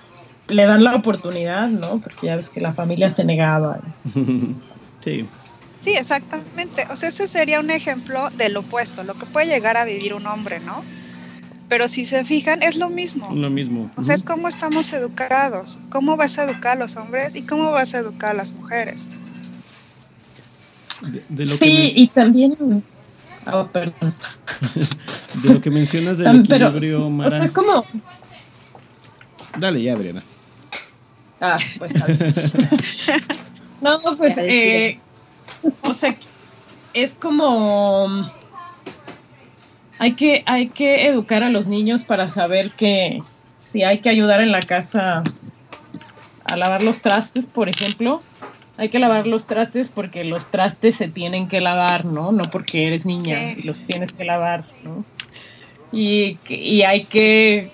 le dan la oportunidad, ¿no? Porque ya ves que la familia se negaba. (laughs) Sí. Sí, exactamente. O sea, ese sería un ejemplo del opuesto, lo que puede llegar a vivir un hombre, ¿no? Pero si se fijan, es lo mismo. Lo mismo. O sea, es cómo estamos educados, cómo vas a educar a los hombres y cómo vas a educar a las mujeres sí, y también... Oh, perdón. (laughs) de lo que mencionas del equilibrio, Mara. O sea, es como... Dale ya, Adriana. Ah, pues (laughs) No, pues, eh, o sea, es como... Hay que, hay que educar a los niños para saber que si hay que ayudar en la casa a lavar los trastes, por ejemplo, hay que lavar los trastes porque los trastes se tienen que lavar, ¿no? No porque eres niña y los tienes que lavar, ¿no? Y, y hay que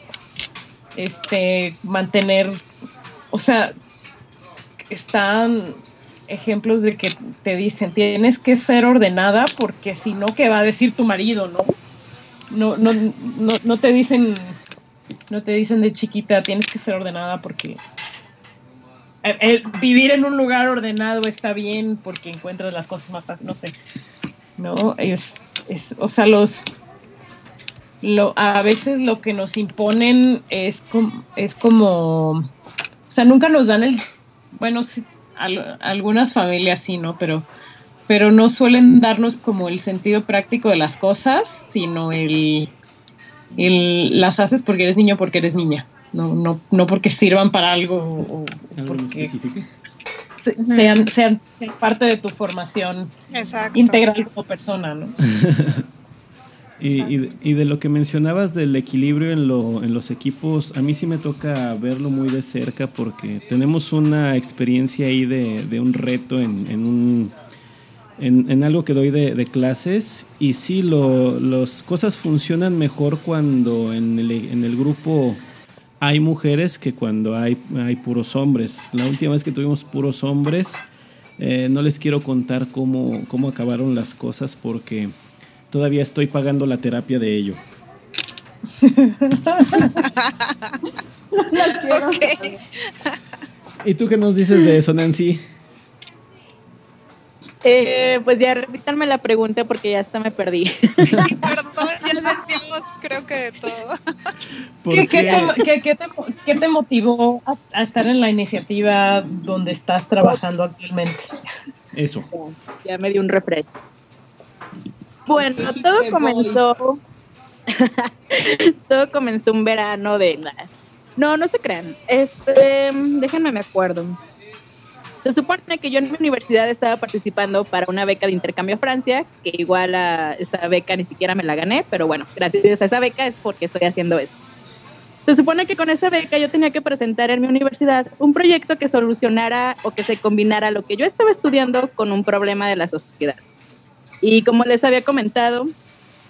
este mantener, o sea, están ejemplos de que te dicen tienes que ser ordenada porque si no, ¿qué va a decir tu marido, no? No, no, no, no te dicen, no te dicen de chiquita tienes que ser ordenada porque vivir en un lugar ordenado está bien porque encuentras las cosas más fáciles, no sé. No, es, es o sea, los lo, a veces lo que nos imponen es como, es como, sea, nunca nos dan el, bueno, algunas familias sí, ¿no? Pero, pero no suelen darnos como el sentido práctico de las cosas, sino el, el las haces porque eres niño, porque eres niña no, no, no porque sirvan para algo o porque sean, sean, parte de tu formación integral como persona, ¿no? (laughs) y, y, de lo que mencionabas del equilibrio en, lo, en los equipos, a mí sí me toca verlo muy de cerca porque tenemos una experiencia ahí de, de un reto en, en un... En, en, algo que doy de, de clases y sí, las cosas funcionan mejor cuando en el, en el grupo hay mujeres que cuando hay, hay puros hombres. La última vez que tuvimos puros hombres, eh, no les quiero contar cómo, cómo acabaron las cosas porque todavía estoy pagando la terapia de ello. ¿Y tú qué nos dices de eso, Nancy? Eh, pues ya repítanme la pregunta porque ya hasta me perdí. perdón, ya desviamos creo que de todo. ¿Qué, qué, te, motivó a, estar en la iniciativa donde estás trabajando actualmente? Eso. Ya, me dio un refresco. Bueno, todo comenzó. (laughs) todo comenzó un verano de. No, no se crean. Este, déjenme me acuerdo. Se supone que yo en mi universidad estaba participando para una beca de intercambio a Francia, que igual a esta beca ni siquiera me la gané, pero bueno, gracias a esa beca es porque estoy haciendo esto. Se supone que con esa beca yo tenía que presentar en mi universidad un proyecto que solucionara o que se combinara lo que yo estaba estudiando con un problema de la sociedad. Y como les había comentado,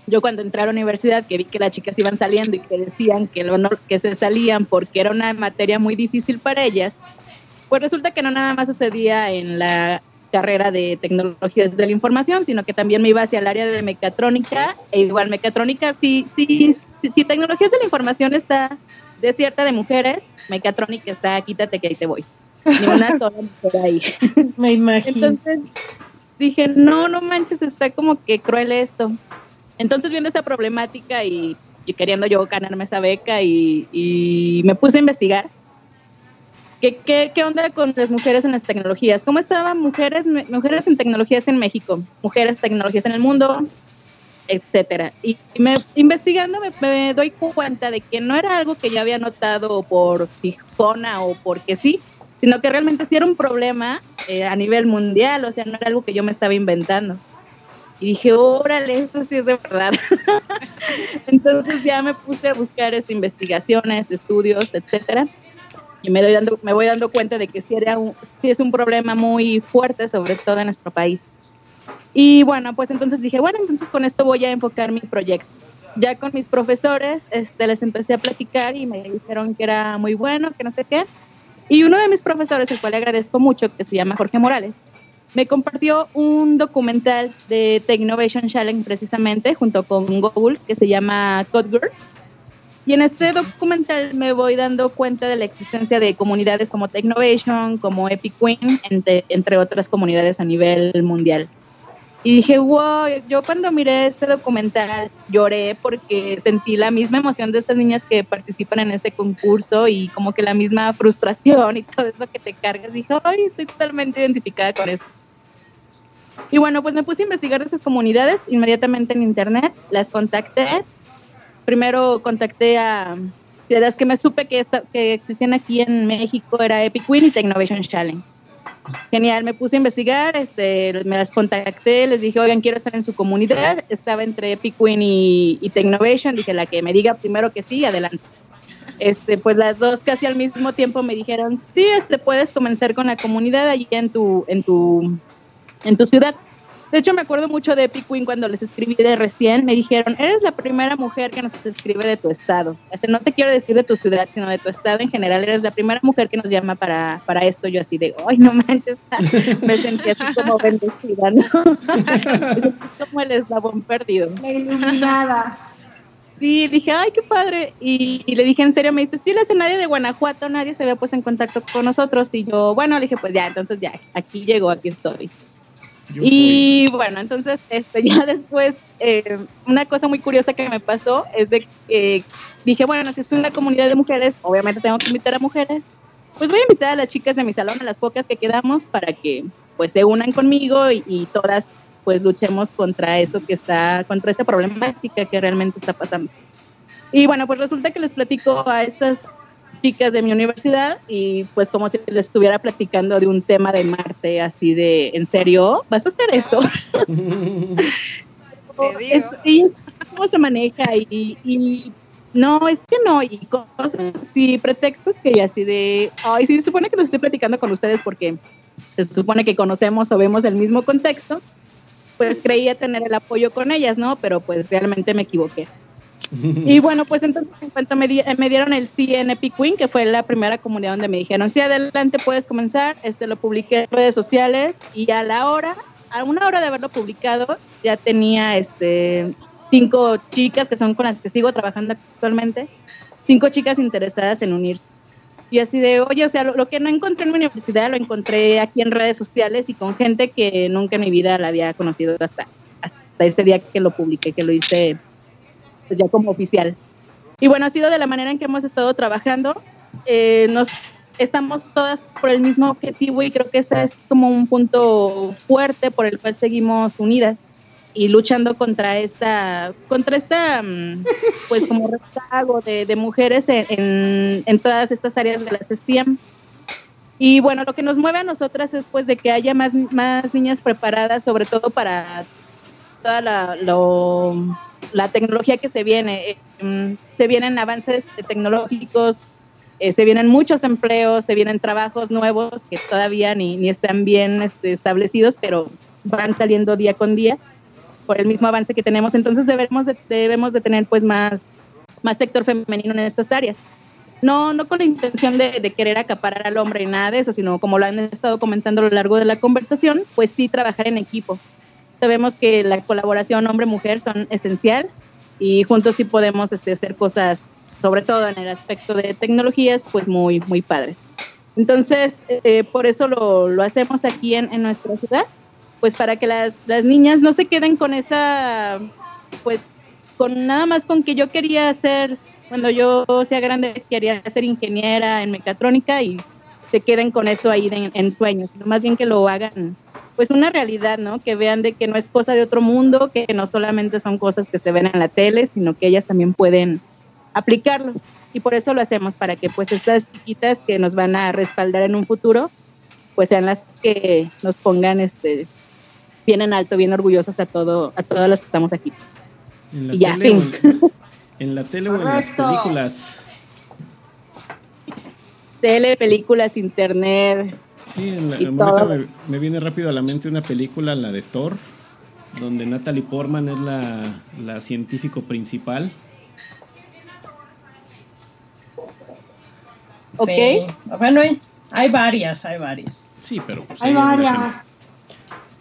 yo cuando entré a la universidad, que vi que las chicas iban saliendo y que decían que, que se salían porque era una materia muy difícil para ellas, pues resulta que no nada más sucedía en la carrera de tecnologías de la información, sino que también me iba hacia el área de mecatrónica, e igual mecatrónica, sí, sí, si tecnologías de la información está desierta de mujeres, mecatrónica está, quítate que ahí te voy. (laughs) Ni una sola mujer ahí. Me imagino. Entonces dije, no, no manches, está como que cruel esto. Entonces viendo esa problemática y, queriendo yo ganarme esa beca y, y me puse a investigar ¿Qué, qué, qué onda con las mujeres en las tecnologías? ¿Cómo estaban mujeres, mujeres en tecnologías en México? Mujeres tecnologías en el mundo, etcétera. Y me, investigando me, doy cuenta de que no era algo que yo había notado por fijona o porque sí, sino que realmente sí era un problema eh, a nivel mundial, o sea, no era algo que yo me estaba inventando. Y dije, órale, esto sí es de verdad. (laughs) Entonces ya me puse a buscar este, investigaciones, estudios, etcétera y me, doy dando, me voy dando cuenta de que sí, era un, es un problema muy fuerte, sobre todo en nuestro país. Y bueno, pues entonces dije, bueno, entonces con esto voy a enfocar mi proyecto. Ya con mis profesores este, les empecé a platicar y me dijeron que era muy bueno, que no sé qué. Y uno de mis profesores, el cual le agradezco mucho, que se llama Jorge Morales, me compartió un documental de Tech Innovation Challenge precisamente junto con Google que se llama Code Girl y en este documental me voy dando cuenta de la existencia de comunidades como Technovation, como Epic Queen, entre, otras comunidades a nivel mundial. Y dije, wow, yo cuando miré este documental lloré porque sentí la misma emoción de estas niñas que participan en este concurso y como que la misma frustración y todo eso que te cargas. Dije, ay, estoy totalmente identificada con eso. Y bueno, pues me puse a investigar de esas comunidades inmediatamente en internet, las contacté primero contacté a, las que me supe que, que existían aquí en México, era Epic Queen y Technovation Challenge. Genial, me puse a investigar, este, me las contacté, les dije, oigan, quiero estar en su comunidad. Estaba entre Epic Queen y, y Technovation, dije, la que me diga primero que sí, adelante. Este, pues las dos casi al mismo tiempo me dijeron, sí, este, puedes comenzar con la comunidad allí en tu, en tu, en tu ciudad. De hecho, me acuerdo mucho de Epic Queen cuando les escribí de recién. Me dijeron, eres la primera mujer que nos escribe de tu estado. Este, no te quiero decir de tu ciudad, sino de tu estado en general. Eres la primera mujer que nos llama para, para esto. Yo así de, ay, no manches. (laughs) me sentí así como bendecida, ¿no? (laughs) como el eslabón perdido. La iluminada. Sí, dije, ay, qué padre. Y, le dije, en serio, me dice, sí, le hace nadie de Guanajuato, nadie se había puesto en contacto con nosotros. Y yo, bueno, le dije, pues ya, entonces ya, aquí llegó, aquí estoy y bueno, entonces este, (laughs) ya después, eh, una cosa muy curiosa que me pasó es de que dije, bueno, si es una comunidad de mujeres, obviamente tengo que invitar a mujeres, pues voy a invitar a las chicas de mi salón, a las pocas que quedamos, para que pues se unan conmigo y, todas pues luchemos contra esto que está, contra esta problemática que realmente está pasando. Y bueno, pues resulta que les platico a estas chicas de mi universidad y pues como si les estuviera platicando de un tema de Marte, así de, ¿en serio? ¿Vas a hacer esto? (laughs) y cómo se maneja y, no, es que no, y cosas así, pretextos que ya así de, ay, sí, se supone que los estoy platicando con ustedes porque se supone que conocemos o vemos el mismo contexto, pues creía tener el apoyo con ellas, ¿no? Pero pues realmente me equivoqué. (laughs) Y bueno, pues entonces en cuanto me, me, dieron el sí en Epic Queen, que fue la primera comunidad donde me dijeron, sí, adelante puedes comenzar, este lo publiqué en redes sociales y a la hora, a una hora de haberlo publicado, ya tenía este cinco chicas que son con las que sigo trabajando actualmente, cinco chicas interesadas en unirse. Y así de, oye, o sea, lo, que no encontré en mi universidad lo encontré aquí en redes sociales y con gente que nunca en mi vida la había conocido hasta, hasta ese día que lo publiqué, que lo hice pues ya como oficial. Y bueno, ha sido de la manera en que hemos estado trabajando. Eh, nos estamos todas por el mismo objetivo y creo que ese es como un punto fuerte por el cual seguimos unidas y luchando contra esta, contra esta, mm, pues como rezago de, de mujeres en, en, todas estas áreas de las STEM. Y bueno, lo que nos mueve a nosotras es pues de que haya más, más niñas preparadas, sobre todo para toda la, la tecnología que se viene. Eh, mm, se vienen avances tecnológicos, eh, se vienen muchos empleos, se vienen trabajos nuevos que todavía ni, ni están bien este, establecidos, pero van saliendo día con día por el mismo avance que tenemos. Entonces debemos de, debemos de tener pues más, más sector femenino en estas áreas. No, no con la intención de, de, querer acaparar al hombre y nada de eso, sino como lo han estado comentando a lo largo de la conversación, pues sí trabajar en equipo. Sabemos que la colaboración hombre-mujer son esencial y juntos sí podemos este, hacer cosas, sobre todo en el aspecto de tecnologías, pues muy, muy padres. Entonces, eh, por eso lo, lo, hacemos aquí en, en nuestra ciudad pues para que las, las niñas no se queden con esa, pues con nada más con que yo quería ser, cuando yo sea grande, quería ser ingeniera en mecatrónica y se queden con eso ahí en, sueños, sino más bien que lo hagan pues una realidad, ¿no? Que vean de que no es cosa de otro mundo, que no solamente son cosas que se ven en la tele, sino que ellas también pueden aplicarlo. Y por eso lo hacemos, para que pues estas chiquitas que nos van a respaldar en un futuro, pues sean las que nos pongan este bien en alto, bien orgullosas a todo, a todas las que estamos aquí. En la, tele, o en, (laughs) en la tele o en las películas. Tele, películas, internet. Sí, en la, ahorita me, me, viene rápido a la mente una película, la de Thor, donde Natalie Portman es la, la científico principal. Ok. Sí. Bueno, hay, hay, varias, hay varias. Sí, pero pues, hay varias.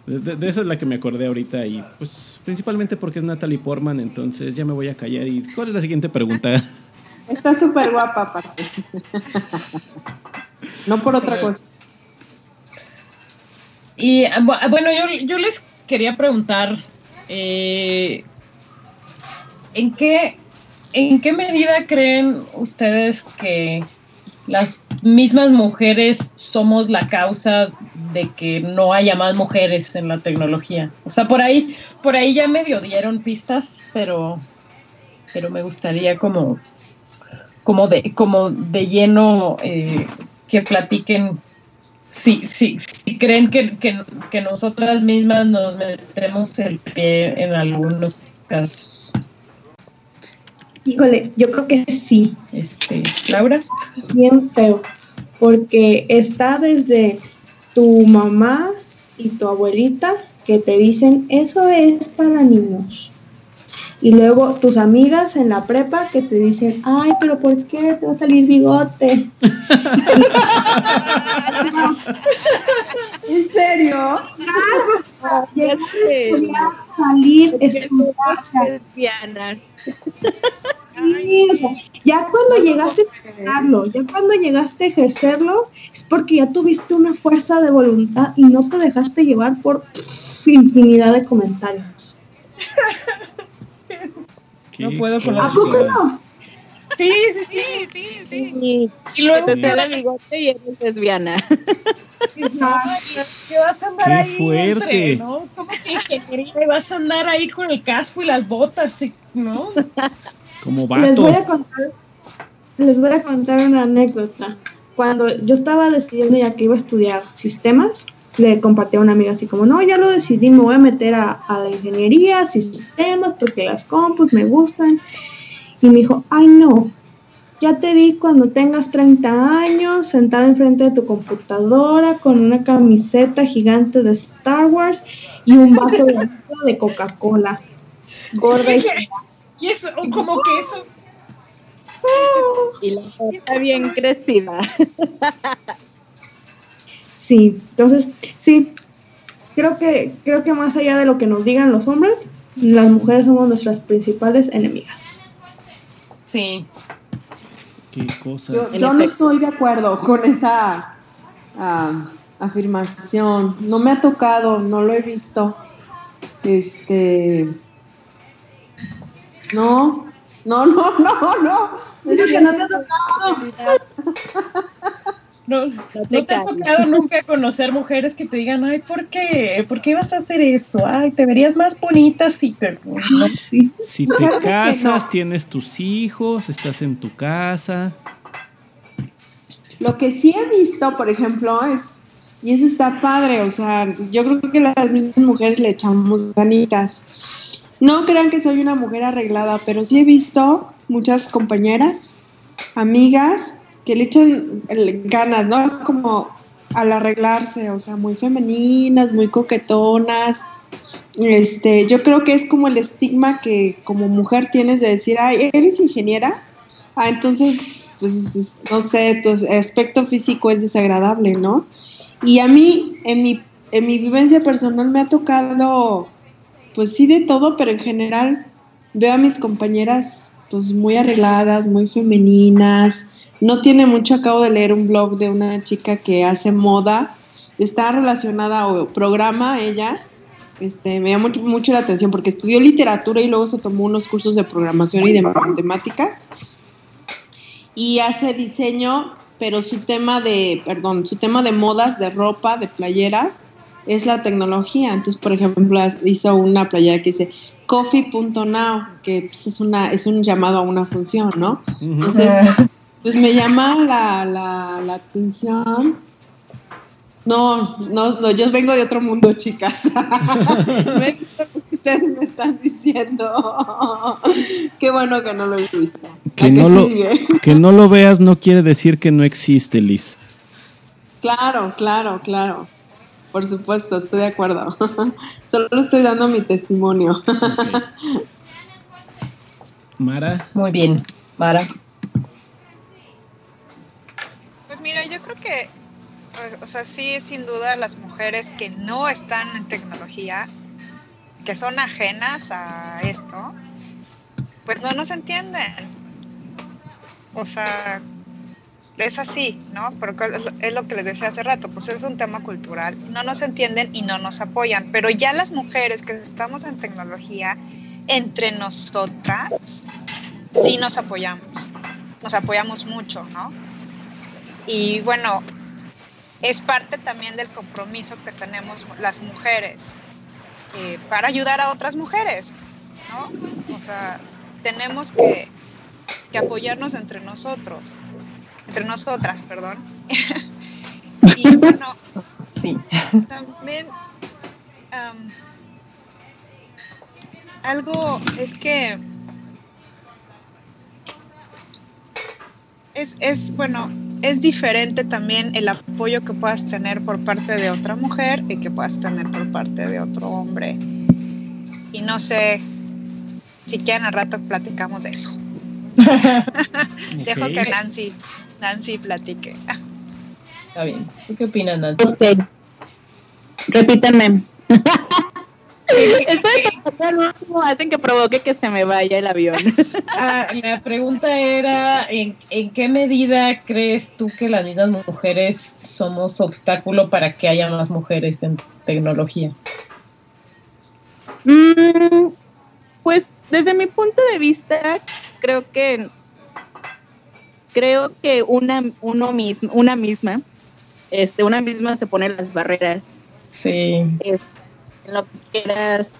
De, de, esa es la que me acordé ahorita y pues principalmente porque es Natalie Portman, entonces ya me voy a callar. ¿Y cuál es la siguiente pregunta? (laughs) Está súper guapa aparte. (laughs) no por otra cosa. Y bueno, yo, yo les quería preguntar, eh, ¿en, qué, ¿en qué medida creen ustedes que las mismas mujeres somos la causa de que no haya más mujeres en la tecnología. O sea, por ahí, por ahí ya medio dieron pistas, pero, pero me gustaría como, como de, como de lleno eh, que platiquen si, si, si creen que, que, que nosotras mismas nos metemos el pie en algunos casos. Híjole, yo creo que sí. Este, Laura. Bien feo, porque está desde tu mamá y tu abuelita que te dicen, eso es para niños. Y luego tus amigas en la prepa que te dicen, ay, pero ¿por qué te va a salir bigote? (laughs) ¿En serio? Claro. salir. Sí, o sea, ya cuando llegaste a ejercerlo, ya cuando llegaste a ejercerlo, es porque ya tuviste una fuerza de voluntad y no te dejaste llevar por infinidad de comentarios. (laughs) No puedo con ¿A poco no? Sí, sí, sí, sí, sí. Y luego te sale bigote y eres lesbiana. ¿Qué vas a andar Qué ahí fuerte. Entre, ¿no? ¿Cómo que ingeniería? Y vas a andar ahí con el casco y las botas, ¿no? Como vato. Les voy a contar, les voy a contar una anécdota. Cuando yo estaba decidiendo ya que iba a estudiar sistemas, le compartí a una amiga así como, no, ya lo decidí, me voy a meter a, a la ingeniería, sistemas, porque las compus me gustan. Y me dijo, ay no, ya te vi cuando tengas 30 años, sentada enfrente de tu computadora con una camiseta gigante de Star Wars y un vaso de, de Coca-Cola. Gorda y... (laughs) y eso, como que eso. Y la está bien crecida. (laughs) Sí, entonces, sí, creo que, creo que más allá de lo que nos digan los hombres, las mujeres somos nuestras principales enemigas. Sí. Qué cosas. Yo, yo no estoy de acuerdo con esa ah, afirmación. No me ha tocado, no lo he visto. Este. No, no, no, no, no. Dice que no te ha tocado. (laughs) No, no te ha tocado nunca conocer mujeres que te digan, ay, ¿por qué? ¿Por qué vas a hacer esto? Ay, te verías más bonita (laughs) sí, pero no. Si te Claro que casas, no. tienes tus hijos, estás en tu casa. Lo que sí he visto, por ejemplo, es, y eso está padre, o sea, yo creo que las mismas mujeres le echamos ganitas. No crean que soy una mujer arreglada, pero sí he visto muchas compañeras, amigas, que le echan el- ganas, ¿no? Como al arreglarse, o sea, muy femeninas, muy coquetonas. Este, yo creo que es como el estigma que como mujer tienes de decir, ay, ¿eres ingeniera? Ah, entonces, pues, es- no sé, tu aspecto físico es desagradable, ¿no? Y a mí, en mi, en mi vivencia personal, me ha tocado, pues sí, de todo, pero en general veo a mis compañeras, pues muy arregladas, muy femeninas. No tiene mucho, acabo de leer un blog de una chica que hace moda, está relacionada o programa ella, este, me llama mucho, mucho la atención porque estudió literatura y luego se tomó unos cursos de programación y de matemáticas y hace diseño, pero su tema de, perdón, su tema de modas, de ropa, de playeras, es la tecnología. Entonces, por ejemplo, hizo una playera que dice coffee.now, que pues, es, una, es un llamado a una función, ¿no? Entonces, pues me llama la, la, la atención. No, no, no, yo vengo de otro mundo, chicas. no he visto lo que ustedes me están diciendo. Qué bueno que no lo he visto. Que no, lo, sigue. (laughs) que no lo veas no quiere decir que no existe, Liz. Claro, claro, claro. Por supuesto, estoy de acuerdo. (laughs) Solo estoy dando mi testimonio. (laughs) Mara, Muy bien, Mara. Mira, yo creo que, o sea, sí, sin duda las mujeres que no están en tecnología, que son ajenas a esto, pues no nos entienden. O sea, es así, ¿no? Porque es lo que les decía hace rato, pues es un tema cultural. No nos entienden y no nos apoyan. Pero ya las mujeres que estamos en tecnología, entre nosotras, sí nos apoyamos. Nos apoyamos mucho, ¿no? Y bueno, es parte también del compromiso que tenemos las mujeres eh, para ayudar a otras mujeres, ¿no? O sea, tenemos que, que apoyarnos entre nosotros, entre nosotras, perdón. (laughs) y bueno, Sí. también am, algo es que es, es bueno, es diferente también el apoyo que puedas tener por parte de otra mujer y que puedas tener por parte de otro hombre. Y no sé si quieren al rato platicamos de eso. (laughs) Dejo que Nancy, Nancy platique. Está bien. ¿Tú qué opinas, Nancy? Ok. Repítame. (laughs) Estoy pensando último, hacen que provoque que se me vaya el avión. (laughs) Ah, la pregunta era, ¿en, en qué medida crees tú que las mismas mujeres somos obstáculo para que haya más mujeres en tecnología? Mm, pues desde mi punto de vista, creo que creo que una uno mismo, una misma, este, una misma se pone las barreras Sí. En lo que quieras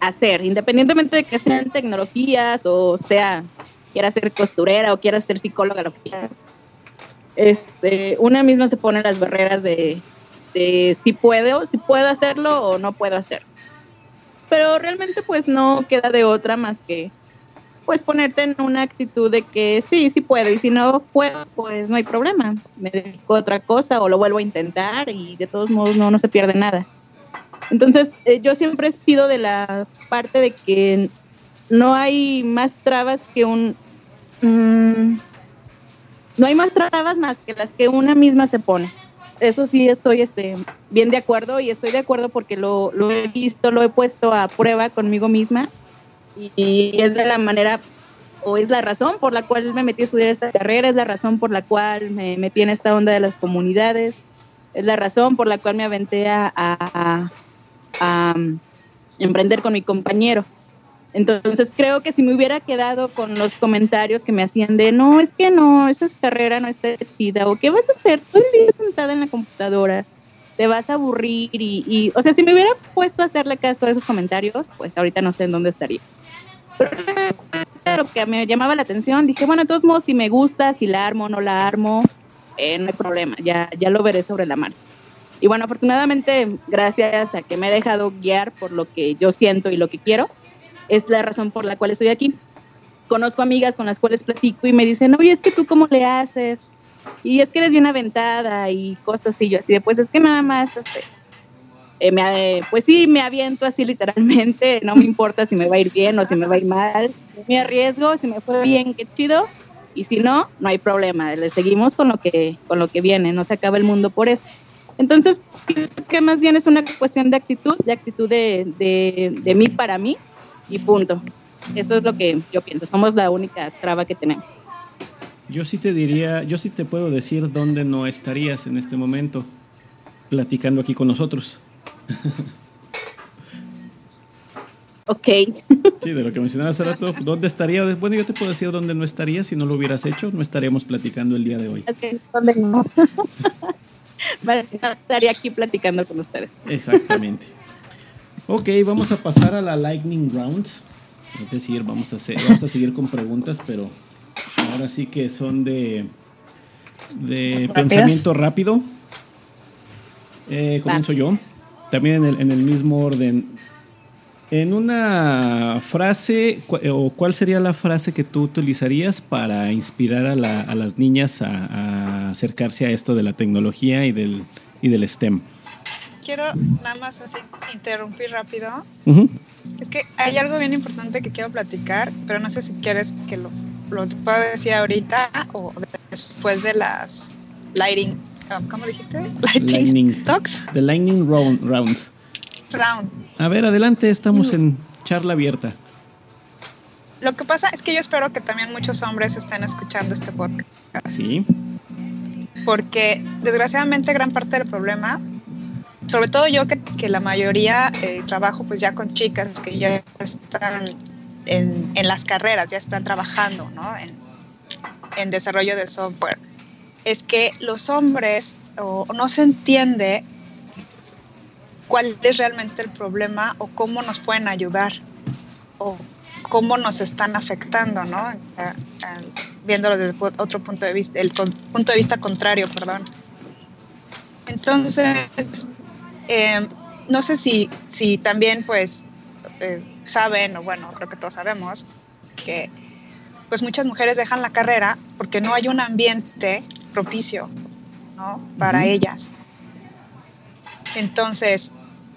hacer, independientemente de que sean tecnologías o sea, quieras ser costurera o quieras ser psicóloga, lo que quieras. Este, una misma se pone las barreras de, de si puedo, si puedo hacerlo o no puedo hacerlo. Pero realmente pues no queda de otra más que pues ponerte en una actitud de que sí, sí puedo y si no puedo, pues no hay problema. Me dedico a otra cosa o lo vuelvo a intentar y de todos modos no, no se pierde nada. Entonces, eh, yo siempre he sido de la parte de que no hay más trabas que un... mm, no hay más trabas más que las que una misma se pone. eso sí estoy este, bien de acuerdo y estoy de acuerdo porque lo, lo he visto, lo he puesto a prueba conmigo misma y, es de la manera o es la razón por la cual me metí a estudiar esta carrera, es la razón por la cual me metí en esta onda de las comunidades, es la razón por la cual me aventé a, a, a emprender con mi compañero. Entonces creo que si me hubiera quedado con los comentarios que me hacían de no, es que no, esa carrera no está chida, o qué vas a hacer todo el día sentada en la computadora, te vas a aburrir y, o sea, si me hubiera puesto a hacerle caso a esos comentarios, pues ahorita no sé en dónde estaría. Pero lo que me llamaba la atención, dije, bueno, de todos modos, si me gusta, si la armo o no la armo, eh, no hay problema, ya, ya lo veré sobre la marcha. Y bueno, afortunadamente, gracias a que me he dejado guiar por lo que yo siento y lo que quiero, es la razón por la cual estoy aquí. Conozco amigas con las cuales platico y me dicen, oye, es que tú cómo le haces, y es que eres bien aventada y cosas así, yo así de, pues es que nada más, este, eh, me, pues sí, me aviento así literalmente, (laughs) no me importa si me va a ir bien o si me va a ir mal, me arriesgo, si me fue bien, qué chido, y si no, no hay problema, le seguimos con lo que, con lo que viene, no se acaba el mundo por eso. Entonces, que más bien es una cuestión de actitud, de actitud de, de, de mí para mí, y punto. Eso es lo que yo pienso, somos la única traba que tenemos. Yo sí te diría, yo sí te puedo decir dónde no estarías en este momento platicando aquí con nosotros. ok. Sí, de lo que mencionabas hace rato, ¿dónde estaría? Bueno, yo te puedo decir dónde no estaría si no lo hubieras hecho, no estaríamos platicando el día de hoy. ¿Dónde no? (laughs) (laughs) estaría aquí platicando con ustedes. Exactamente. Ok, vamos a pasar a la lightning round. Es decir, vamos a, hacer, vamos a seguir con preguntas, pero Ahora sí que son de, de pensamiento rápido. Eh, comienzo yo. También en el, mismo orden. En una frase, o cuál sería la frase que tú utilizarías para inspirar a, las niñas a, acercarse a esto de la tecnología y del, y del STEM? Quiero nada más así interrumpir rápido. Es que hay algo bien importante que quiero platicar, pero no sé si quieres que lo lo puedo decir ahorita o después de las lighting, ¿cómo dijiste? Lightning, talks. The lightning round, round. Round. A ver, adelante, estamos en charla abierta. Lo que pasa es que yo espero que también muchos hombres estén escuchando este podcast. Sí. Porque desgraciadamente gran parte del problema, sobre todo yo que, que la mayoría eh, trabajo pues ya con chicas que ya están en, las carreras, ya están trabajando ¿no? en, en, desarrollo de software, es que los hombres o, no se entiende cuál es realmente el problema o cómo nos pueden ayudar o cómo nos están afectando, ¿no? viéndolo desde otro punto de vista, el punto de vista contrario, perdón. Entonces, eh, no sé si, si también pues eh, saben, o bueno, creo que todos sabemos, que pues muchas mujeres dejan la carrera porque no hay un ambiente propicio ¿no? para ellas. Entonces,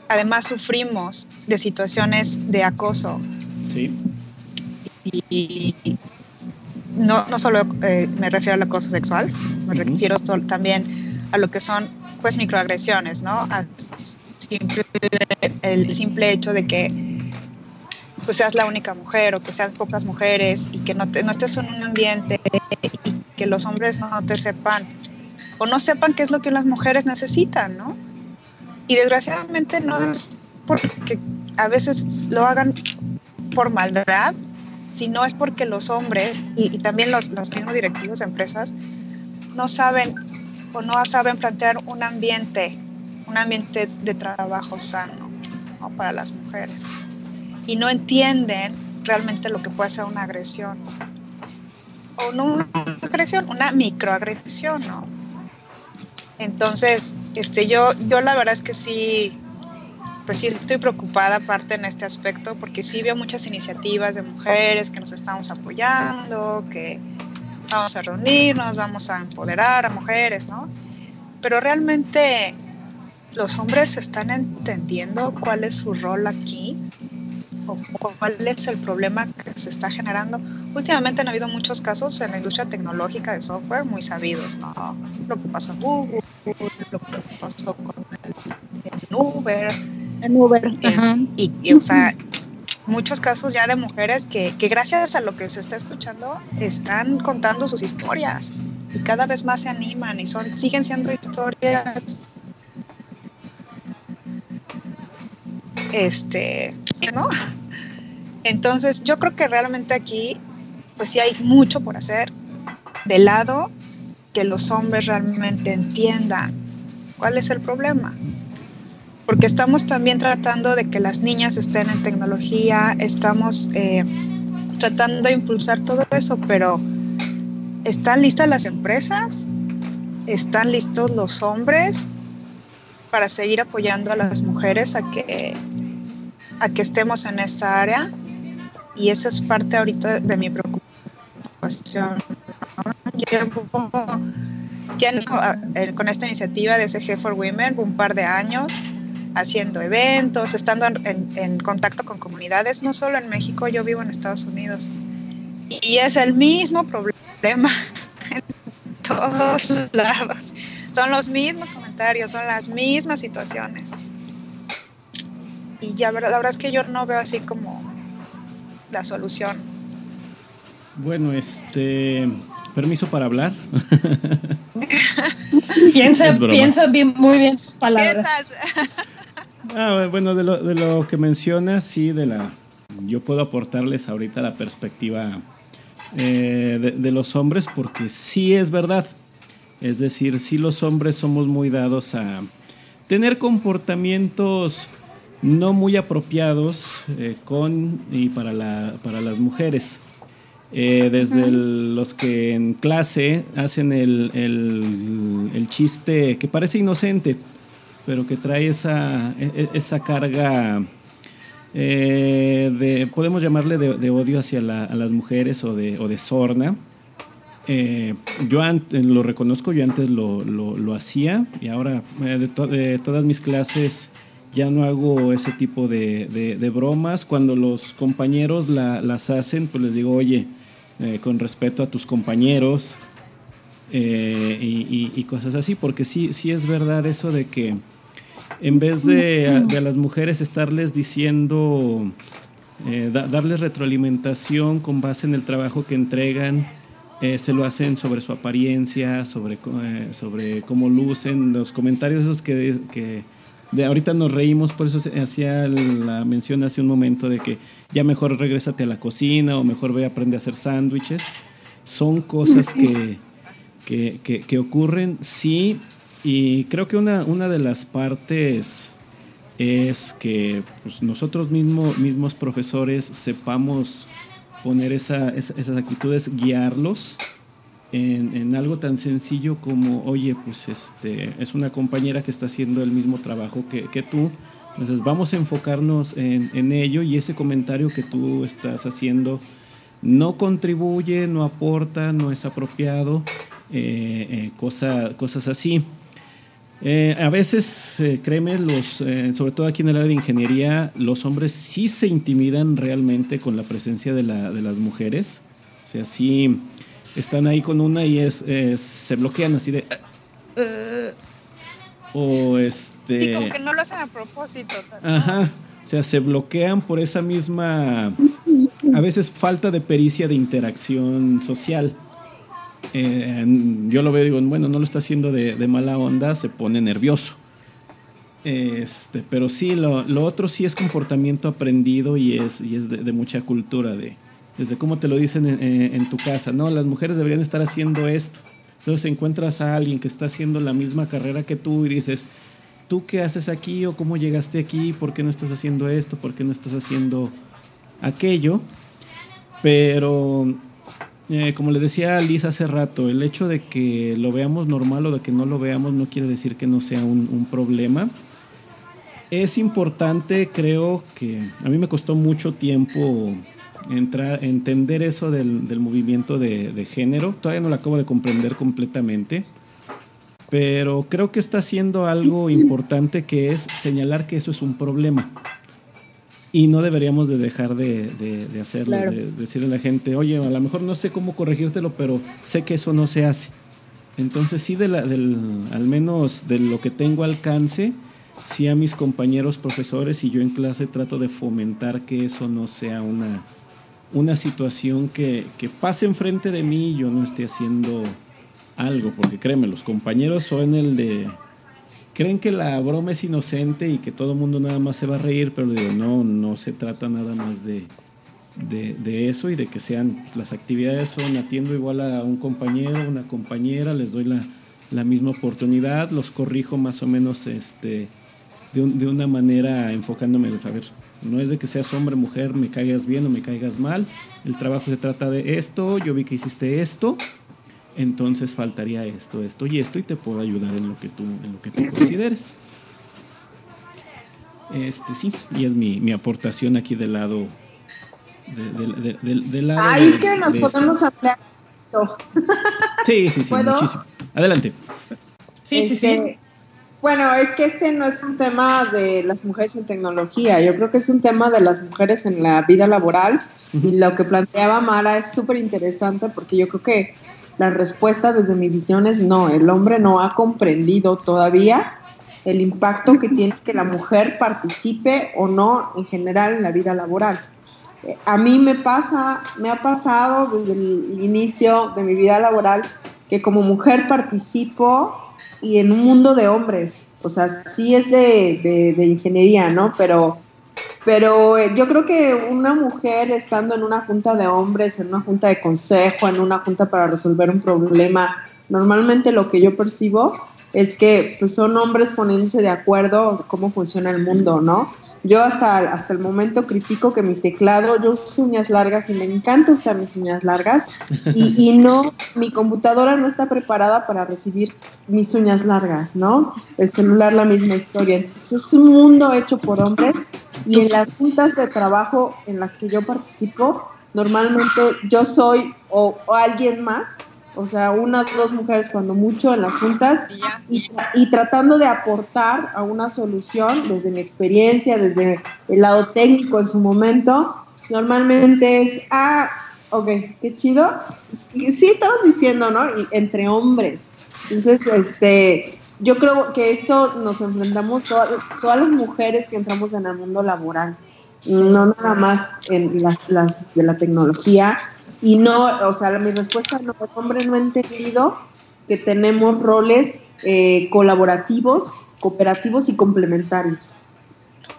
además sufrimos de situaciones de acoso. Sí. Y, no, no solo eh, me refiero al acoso sexual, me refiero también a lo que son pues microagresiones, ¿no? el simple hecho de que pues seas la única mujer o que seas pocas mujeres y que no, te, no estés en un ambiente y que los hombres no te sepan o no sepan qué es lo que las mujeres necesitan, ¿no? Y desgraciadamente no es porque a veces lo hagan por maldad, sino es porque los hombres y, también los, los, mismos directivos de empresas no saben o no saben plantear un ambiente, un ambiente de trabajo sano para las mujeres y no entienden realmente lo que puede ser una agresión. O no una agresión, una microagresión, ¿no? Entonces, este, yo, yo la verdad es que sí, pues sí estoy preocupada aparte en este aspecto, porque sí veo muchas iniciativas de mujeres que nos estamos apoyando, que vamos a reunirnos, vamos a empoderar a mujeres, ¿no? Pero realmente los hombres están entendiendo cuál es su rol aquí o cuál es el problema que se está generando. Últimamente han habido muchos casos en la industria tecnológica de software muy sabidos, ¿no? Lo que pasó en Google, lo que Uber. En Uber, y, y, o sea, muchos casos ya de mujeres que, que gracias a lo que se está escuchando están contando sus historias y cada vez más se animan y son siguen siendo historias este no entonces yo creo que realmente aquí pues sí hay mucho por hacer de lado que los hombres realmente entiendan cuál es el problema porque estamos también tratando de que las niñas estén en tecnología, estamos eh, tratando de impulsar todo eso, pero ¿están listas las empresas? ¿Están listos los hombres para seguir apoyando a las mujeres a que, a que estemos en esta área? Y esa es parte ahorita de mi preocupación. Llevo con esta iniciativa de SG for Women un par de años haciendo eventos, estando en, contacto con comunidades, no solo en México, yo vivo en Estados Unidos. Y es el mismo problema (laughs) en todos lados. Son los mismos comentarios, son las mismas situaciones. Y ya la verdad es que yo no veo así como la solución. Bueno, este permiso para hablar. (laughs) piensa, piensa bien, muy bien sus palabras. (laughs) Ah, bueno, de lo, de lo que mencionas, sí, de la. Yo puedo aportarles ahorita la perspectiva eh, de, los hombres, porque sí es verdad. Es decir, sí los hombres somos muy dados a tener comportamientos no muy apropiados eh, con y para, la, para las mujeres. Eh, desde los que en clase hacen el, el, el, chiste que parece inocente, pero que trae esa, e, e, esa carga eh, de, podemos llamarle de, odio hacia las mujeres o de, o de sorna. Eh, yo antes, lo reconozco, yo antes lo, lo, hacía y ahora de, todas mis clases ya no hago ese tipo de, bromas. Cuando los compañeros las hacen, pues les digo, oye, con respeto a tus compañeros y, y, cosas así, porque sí, sí es verdad eso de que en vez de, a, las mujeres estarles diciendo, eh, darles retroalimentación con base en el trabajo que entregan, eh, se lo hacen sobre su apariencia, sobre, eh, sobre cómo lucen, los comentarios esos que, que de ahorita nos reímos, por eso hacía la mención hace un momento de que ya mejor regrésate a la cocina o mejor ve a aprender a hacer sándwiches. Son cosas que, que, que, que ocurren, sí, y creo que una, una de las partes es que pues, nosotros mismos, mismos profesores sepamos poner esa, esas actitudes, guiarlos en, algo tan sencillo como, oye, pues este, es una compañera que está haciendo el mismo trabajo que, que tú, entonces vamos a enfocarnos en, en, ello y ese comentario que tú estás haciendo no contribuye, no aporta, no es apropiado, eh, eh, cosas así. Eh, a veces, eh, créeme, los, sobre todo aquí en el área de ingeniería, los hombres sí se intimidan realmente con la presencia de, la, de las mujeres. O sea, sí están ahí con una y es, se bloquean así de... o este... Sí, como que no lo hacen a propósito. Ajá. O sea, se bloquean por esa misma... A veces falta de pericia de interacción social. Eh, yo lo veo y digo, bueno, no lo está haciendo de, mala onda, se pone nervioso. Este, pero sí, lo, otro sí es comportamiento aprendido y es, y es de, mucha cultura, de, desde cómo te lo dicen en, tu casa, no, las mujeres deberían estar haciendo esto. Entonces encuentras a alguien que está haciendo la misma carrera que tú y dices, ¿tú qué haces aquí o cómo llegaste aquí? ¿Por qué no estás haciendo esto? ¿Por qué no estás haciendo aquello? Pero eh, como le decía Liz hace rato, el hecho de que lo veamos normal o de que no lo veamos no quiere decir que no sea un, problema. Es importante, creo que a mí me costó mucho tiempo entrar, entender eso del, movimiento de, género. Todavía no lo acabo de comprender completamente. Pero creo que está haciendo algo importante que es señalar que eso es un problema y no deberíamos de dejar de, de, hacerlo, de, decirle a la gente, oye, a lo mejor no sé cómo corregírtelo, pero sé que eso no se hace. Entonces sí, de la, del, al menos de lo que tengo alcance, sí a mis compañeros profesores y yo en clase trato de fomentar que eso no sea una, una situación que, que pase enfrente de mí y yo no esté haciendo algo, porque créeme, los compañeros son el de... Creen que la broma es inocente y que todo el mundo nada más se va a reír, pero digo, no, no se trata nada más de, de, eso y de que sean las actividades son atiendo igual a un compañero, una compañera, les doy la, la misma oportunidad, los corrijo más o menos este, de, de una manera enfocándome de saber, no es de que seas hombre, mujer, me caigas bien o me caigas mal, el trabajo se trata de esto, yo vi que hiciste esto, entonces faltaría esto, esto y esto y te puedo ayudar en lo que tú, en lo que tú consideres. Este sí, y es mi, mi aportación aquí del lado de, de, lado Ay, es que nos podemos hablar. Sí, sí, sí, muchísimo. Adelante. Sí, sí, sí. Bueno, es que este no es un tema de las mujeres en tecnología, yo creo que es un tema de las mujeres en la vida laboral. Y lo que planteaba Mara es súper interesante porque yo creo que la respuesta desde mi visión es no, el hombre no ha comprendido todavía el impacto que tiene que la mujer participe o no en general en la vida laboral. Eh, a mí me pasa, me ha pasado desde el inicio de mi vida laboral que como mujer participo y en un mundo de hombres, o sea, sí es de, de ingeniería, ¿no? Pero pero eh, yo creo que una mujer estando en una junta de hombres, en una junta de consejo, en una junta para resolver un problema, normalmente lo que yo percibo es que pues, son hombres poniéndose de acuerdo cómo funciona el mundo, ¿no? Yo hasta, hasta el momento critico que mi teclado, yo uso uñas largas y me encanta usar mis uñas largas y, (laughs) y no, mi computadora no está preparada para recibir mis uñas largas, ¿no? El celular la misma historia. Entonces es un mundo hecho por hombres y en las juntas de trabajo en las que yo participo, normalmente yo soy o, o alguien más o sea, una o dos mujeres cuando mucho en las juntas y, tratando de aportar a una solución desde mi experiencia, desde el lado técnico en su momento, normalmente es, ah, ok, qué chido. Y sí estamos diciendo, ¿no? Y entre hombres. Entonces, este, yo creo que eso nos enfrentamos todas, todas las mujeres que entramos en el mundo laboral, no nada más en las, las de la tecnología, y no, o sea, mi respuesta no, hombre, no he entendido que tenemos roles eh, colaborativos, cooperativos y complementarios.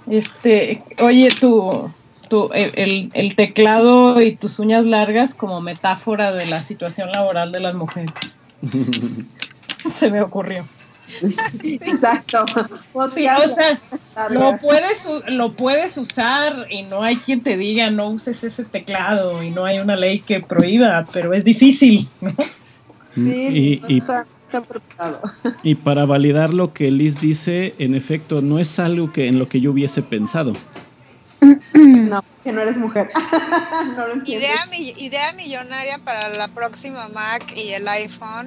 Este, oye, tu, tu el, el, teclado y tus uñas largas como metáfora de la situación laboral de las mujeres. (laughs) Se me ocurrió. (laughs) Exacto. o sea, lo puedes, lo puedes usar y no hay quien te diga no uses ese teclado y no hay una ley que prohíba, pero es difícil, ¿no? Sí, y, y, para validar lo que Liz dice, en efecto, no es algo que en lo que yo hubiese pensado. (clears throat) No, que no eres mujer. (laughs) idea, idea millonaria para la próxima Mac y el iPhone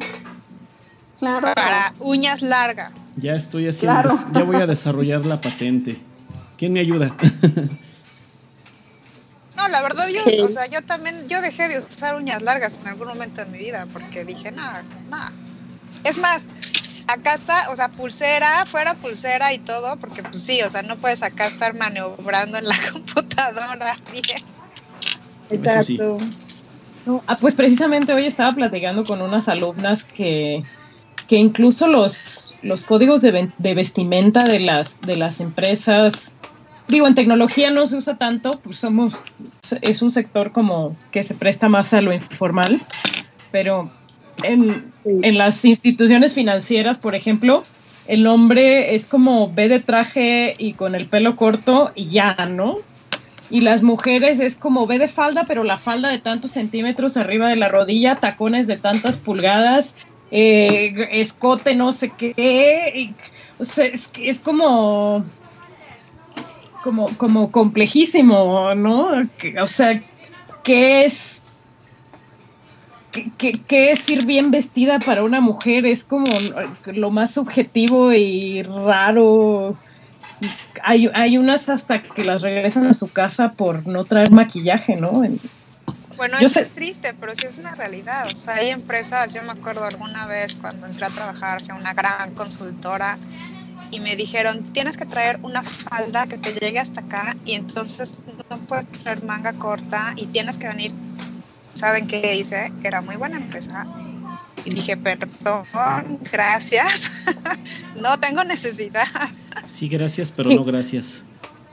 Claro. Para uñas largas. Ya estoy haciendo, ya voy a (laughs) desarrollar la patente. ¿Quién me ayuda? (laughs) no, la verdad yo, o sea, yo también, yo dejé de usar uñas largas en algún momento de mi vida porque dije, nada, nada. Es más, acá está, o sea, pulsera, fuera pulsera y todo, porque pues sí, o sea, no puedes acá estar maniobrando en la (laughs) computadora bien. Exacto. ah, pues precisamente hoy estaba platicando con unas alumnas que que incluso los, los códigos de, vestimenta de las, de las empresas, digo, en tecnología no se usa tanto, pues somos, es un sector como que se presta más a lo informal, pero en, en las instituciones financieras, por ejemplo, el hombre es como ve de traje y con el pelo corto y ya, ¿no? Y las mujeres es como ve de falda, pero la falda de tantos centímetros arriba de la rodilla, tacones de tantas pulgadas eh, escote no sé qué. o sea, es, es como, como, como complejísimo, ¿no? o sea, ¿qué es? ¿Qué, es ir bien vestida para una mujer? Es como lo más subjetivo y raro. Hay, hay unas hasta que las regresan a su casa por no traer maquillaje, ¿no? Bueno, eso es triste, pero sí es una realidad. O sea, hay empresas, yo me acuerdo alguna vez cuando entré a trabajar, fue una gran consultora y me dijeron, tienes que traer una falda que te llegue hasta acá y entonces no puedes traer manga corta y tienes que venir. ¿Saben qué hice? Era muy buena empresa. Y dije, perdón, gracias. (laughs) no tengo necesidad. Sí, gracias, pero no gracias.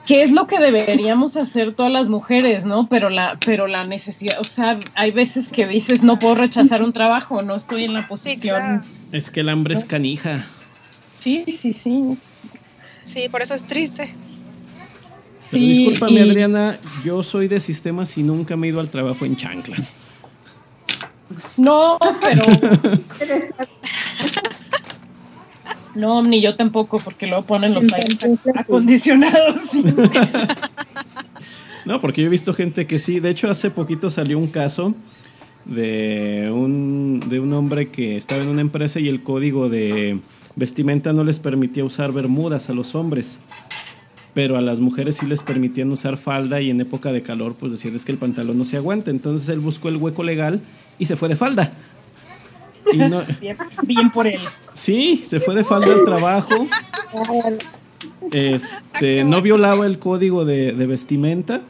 ¿Qué es lo que deberíamos hacer todas las mujeres, no? Pero la, pero la necesidad, o sea, hay veces que dices, no puedo rechazar un trabajo, no estoy en la posición. Es que el hambre es canija. Sí, sí, sí. Sí, por eso es triste. Pero discúlpame, Adriana, yo soy de sistemas y nunca me he ido al trabajo en chanclas. No, pero. (laughs) (laughs) no, ni yo tampoco, porque luego ponen los aires acondicionados. no, porque yo he visto gente que sí. De hecho, hace poquito salió un caso de un, de un hombre que estaba en una empresa y el código de vestimenta no les permitía usar bermudas a los hombres, pero a las mujeres sí les permitían usar falda y en época de calor pues decían es que el pantalón no se aguanta. Entonces él buscó el hueco legal y se fue de falda. Bien, por él. Sí, se fue de falda al trabajo. Este, no violaba el código de, vestimenta.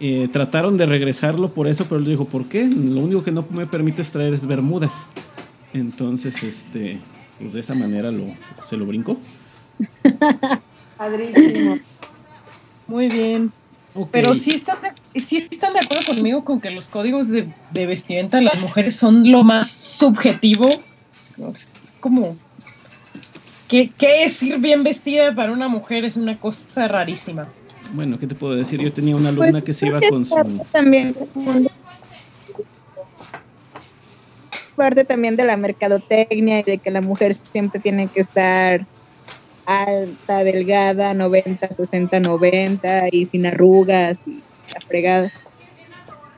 Eh, trataron de regresarlo por eso, pero él dijo, ¿por qué? Lo único que no me permite traer es bermudas. Entonces, este, pues de esa manera lo, se lo brincó. (laughs) Padrísimo. Muy bien. Pero sí están, de, sí están de acuerdo conmigo con que los códigos de, vestimenta de las mujeres son lo más subjetivo. Como, ¿qué, ¿qué, es ir bien vestida para una mujer? Es una cosa rarísima. Bueno, ¿qué te puedo decir? Yo tenía una alumna pues, que se iba con su... También parte también de la mercadotecnia y de que la mujer siempre tiene que estar alta, delgada, 90, 60, 90 y sin arrugas y la fregada.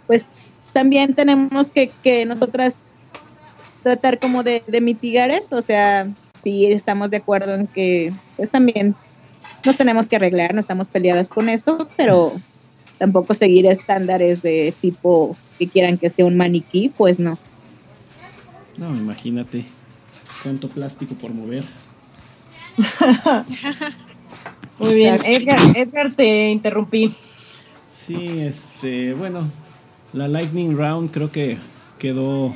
Pues también tenemos que, que nosotras tratar como de, mitigar eso, o sea, si estamos de acuerdo en que pues también nos tenemos que arreglar, no estamos peleadas con esto, pero tampoco seguir estándares de tipo que quieran que sea un maniquí, pues no. No, imagínate cuánto plástico por mover. (laughs) Muy bien, Edgar, Edgar, te interrumpí. Sí, este, bueno, la Lightning Round creo que quedó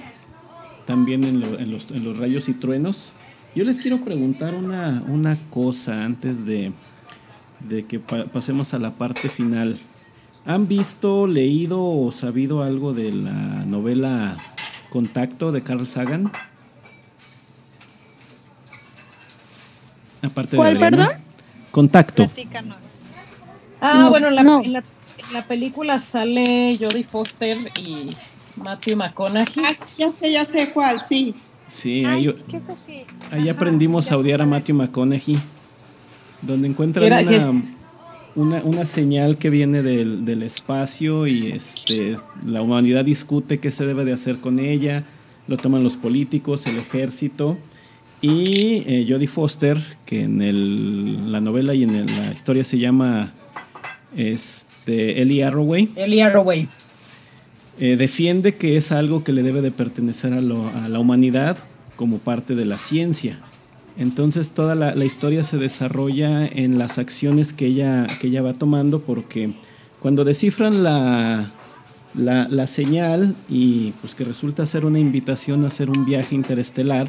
también en, los, en los, rayos y truenos. Yo les quiero preguntar una, una cosa antes de, de que pasemos a la parte final. ¿Han visto, leído o sabido algo de la novela Contacto de Carl Sagan. Aparte ¿Cuál, perdón? Contacto. Ah, bueno, la, en, la, película sale Jodie Foster y Matthew McConaughey. Ah, ya sé, ya sé cuál, sí. Sí, ahí, ahí aprendimos a odiar a Matthew McConaughey. Donde encuentran una una, una señal que viene del, del, espacio y este, la humanidad discute qué se debe de hacer con ella, lo toman los políticos, el ejército y eh, Jodie Foster, que en el, la novela y en la historia se llama este, Ellie Arroway. Ellie Arroway. Eh, defiende que es algo que le debe de pertenecer a, lo, a la humanidad como parte de la ciencia. Entonces toda la, historia se desarrolla en las acciones que ella, que ella va tomando porque cuando descifran la, la, señal y pues que resulta ser una invitación a hacer un viaje interestelar,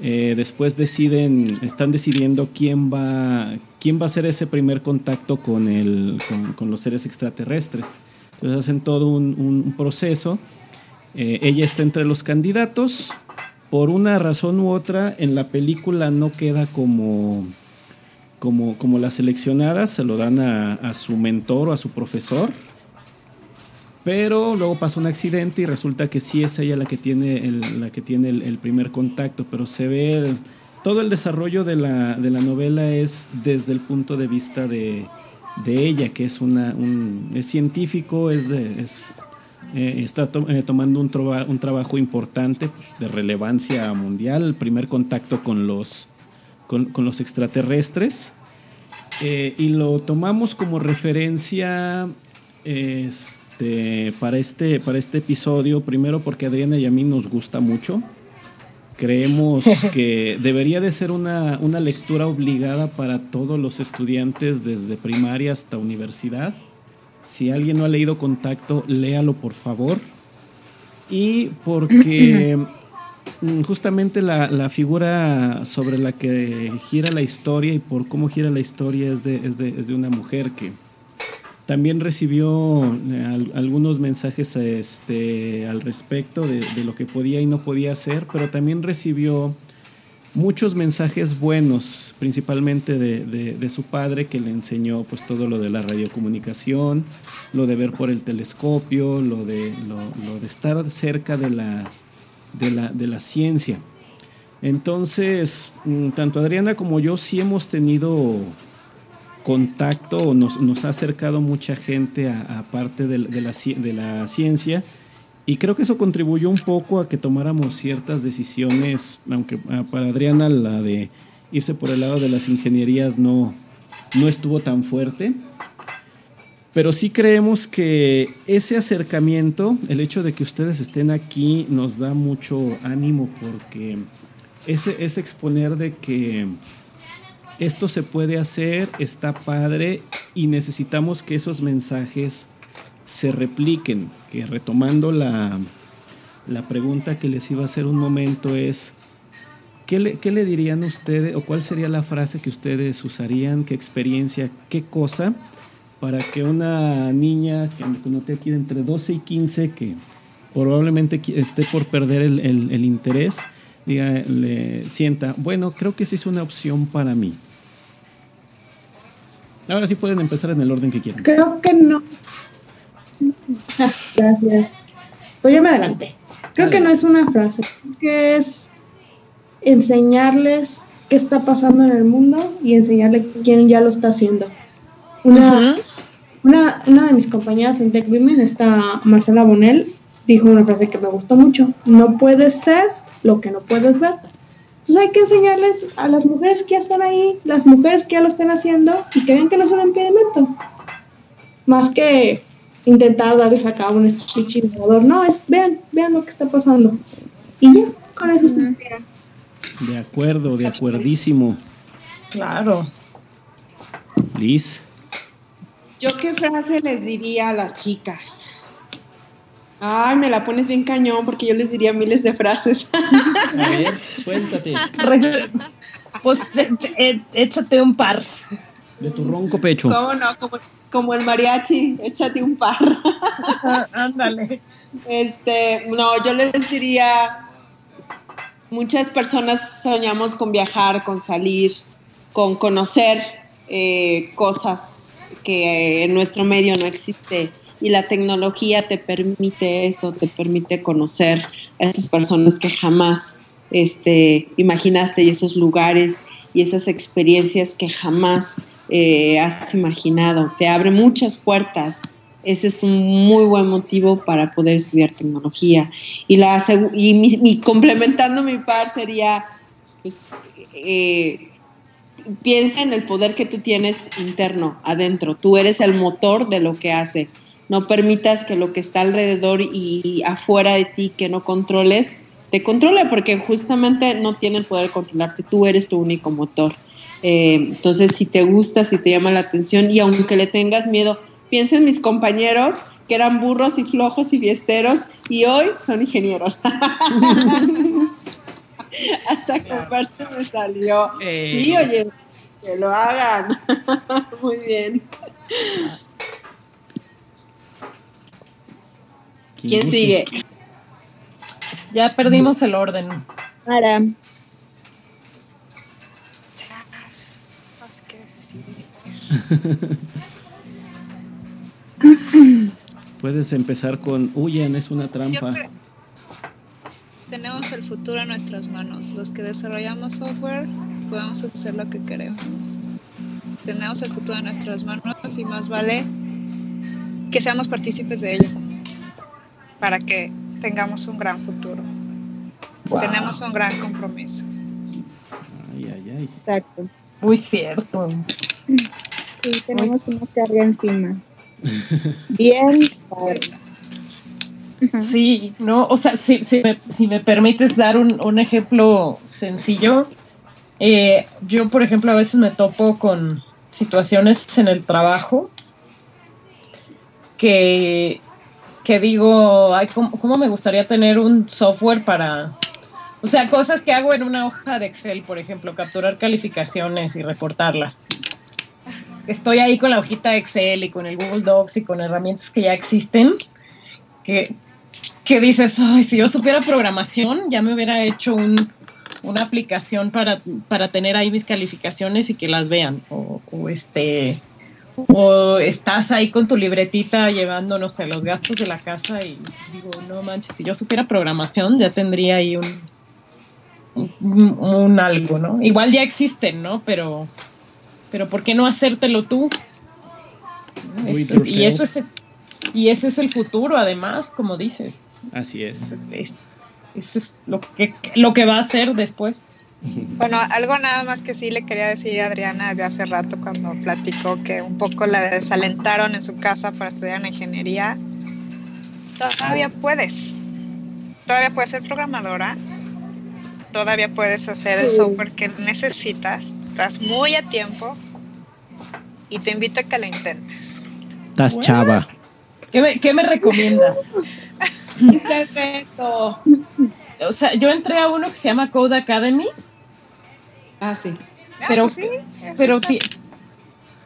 eh, después deciden, están decidiendo quién va, quién va a hacer ese primer contacto con, el, con, los seres extraterrestres. Entonces hacen todo un, proceso. Eh, ella está entre los candidatos por una razón u otra en la película no queda como, como, como la seleccionada, se lo dan a, su mentor o a su profesor. Pero luego pasa un accidente y resulta que sí es ella la que tiene el, la que tiene el, primer contacto, pero se ve todo el desarrollo de la, de la, novela es desde el punto de vista de, de ella, que es una un, es científico, es, de, es eh, está eh, tomando un, un, trabajo importante pues, de relevancia mundial, el primer contacto con los, con, los extraterrestres, eh, y lo tomamos como referencia este, para, este, para este episodio, primero porque a Adriana y a mí nos gusta mucho. creemos (laughs) que debería de ser una, una lectura obligada para todos los estudiantes desde primaria hasta universidad. Si alguien no ha leído Contacto, léalo por favor. Y porque (clears throat) justamente la, figura sobre la que gira la historia y por cómo gira la historia es de, es de, es de una mujer que también recibió eh, algunos mensajes este, al respecto de, lo que podía y no podía hacer, pero también recibió muchos mensajes buenos, principalmente de, su padre que le enseñó pues todo lo de la radiocomunicación, lo de ver por el telescopio, lo de, lo, de estar cerca de la, de la, ciencia. Entonces, mm, tanto Adriana como yo sí hemos tenido contacto nos, nos ha acercado mucha gente a, parte de, la, de la ciencia y creo que eso contribuyó un poco a que tomáramos ciertas decisiones, aunque ah, para Adriana la de irse por el lado de las ingenierías no, no estuvo tan fuerte. Pero sí creemos que ese acercamiento, el hecho de que ustedes estén aquí, nos da mucho ánimo porque ese, ese exponer de que esto se puede hacer, está padre y necesitamos que esos mensajes se repliquen. Que retomando la, la pregunta que les iba a hacer un momento es, ¿qué le, ¿qué le, dirían ustedes o cuál sería la frase que ustedes usarían, qué experiencia, qué cosa, para que una niña que noté aquí entre 12 y 15, que probablemente esté por perder el, el interés, diga, le sienta, bueno, creo que sí es una opción para mí. Ahora sí pueden empezar en el orden que quieran. Creo que no. Gracias. Pues ya me adelanté. Creo que no es una frase, que es enseñarles qué está pasando en el mundo y enseñarle quién ya lo está haciendo. Una, una, una de mis compañeras en Tech Women, esta Marcela Bonel, dijo una frase que me gustó mucho. No puedes ser lo que no puedes ver. Entonces hay que enseñarles a las mujeres que ya están ahí, las mujeres que ya lo están haciendo y que vean que no es un impedimento. Más que intentar darles a cabo un speech innovador. No, es vean, vean lo que está pasando. Y ya, con eso se De acuerdo, de acuerdísimo. Claro. Liz. ¿Yo qué frase les diría a las chicas? Ay, me la pones bien cañón porque yo les diría miles de frases. A ver, suéltate. (laughs) Pues échate un par. De tu ronco pecho. ¿Cómo no? Como, el mariachi, échate un par. (laughs) Ándale. Este, no, yo les diría, muchas personas soñamos con viajar, con salir, con conocer eh, cosas que en nuestro medio no existe y la tecnología te permite eso, te permite conocer a esas personas que jamás este, imaginaste y esos lugares y esas experiencias que jamás eh, has imaginado. Te abre muchas puertas. Ese es un muy buen motivo para poder estudiar tecnología. Y, la, y, complementando mi par sería, pues, eh, piensa en el poder que tú tienes interno, adentro. Tú eres el motor de lo que hace no permitas que lo que está alrededor y afuera de ti que no controles te controle, porque justamente no tienen poder controlarte, tú eres tu único motor. Eh, entonces, si te gusta, si te llama la atención y aunque le tengas miedo, piensa en mis compañeros que eran burros y flojos y fiesteros y hoy son ingenieros. (laughs) Hasta comprarse me salió. Eh. Sí, oye, que lo hagan. (laughs) Muy bien. ¿Quién sigue? Ya perdimos el orden. Para. (laughs) Puedes empezar con huyen, es una trampa. Tenemos el futuro en nuestras manos. Los que desarrollamos software podemos hacer lo que queremos. Tenemos el futuro en nuestras manos y más vale que seamos partícipes de ello para que tengamos un gran futuro. Tenemos un gran compromiso. Ay, ay, ay. Exacto. Muy cierto. Sí, tenemos una carga encima. Bien Sí, no, o sea, si, me, permites dar un, ejemplo sencillo, eh, yo, por ejemplo, a veces me topo con situaciones en el trabajo que, que digo, ay, ¿cómo, me gustaría tener un software para, o sea, cosas que hago en una hoja de Excel, por ejemplo, capturar calificaciones y reportarlas. Estoy ahí con la hojita de Excel y con el Google Docs y con herramientas que ya existen, que, que dices, ay, si yo supiera programación, ya me hubiera hecho una aplicación para, para tener ahí mis calificaciones y que las vean. O, este o estás ahí con tu libretita llevando, no sé, los gastos de la casa y digo, no manches, si yo supiera programación ya tendría ahí un, un, algo, ¿no? Igual ya existen, ¿no? Pero, pero ¿por qué no hacértelo tú? y eso es y ese es el futuro, además, como dices. Así es. es eso es lo que, lo que va a ser después. Bueno, algo nada más que sí le quería decir a Adriana de hace rato cuando platicó que un poco la desalentaron en su casa para estudiar en ingeniería. Todavía puedes. Todavía puedes ser programadora. Todavía puedes hacer el software que necesitas. Estás muy a tiempo. Y te invito a que lo intentes. Estás chava. ¿Qué me, qué me recomiendas? (laughs) Perfecto. O sea, yo entré a uno que se llama Code Academy. Ah, sí. Ah, pero, pues sí, pero,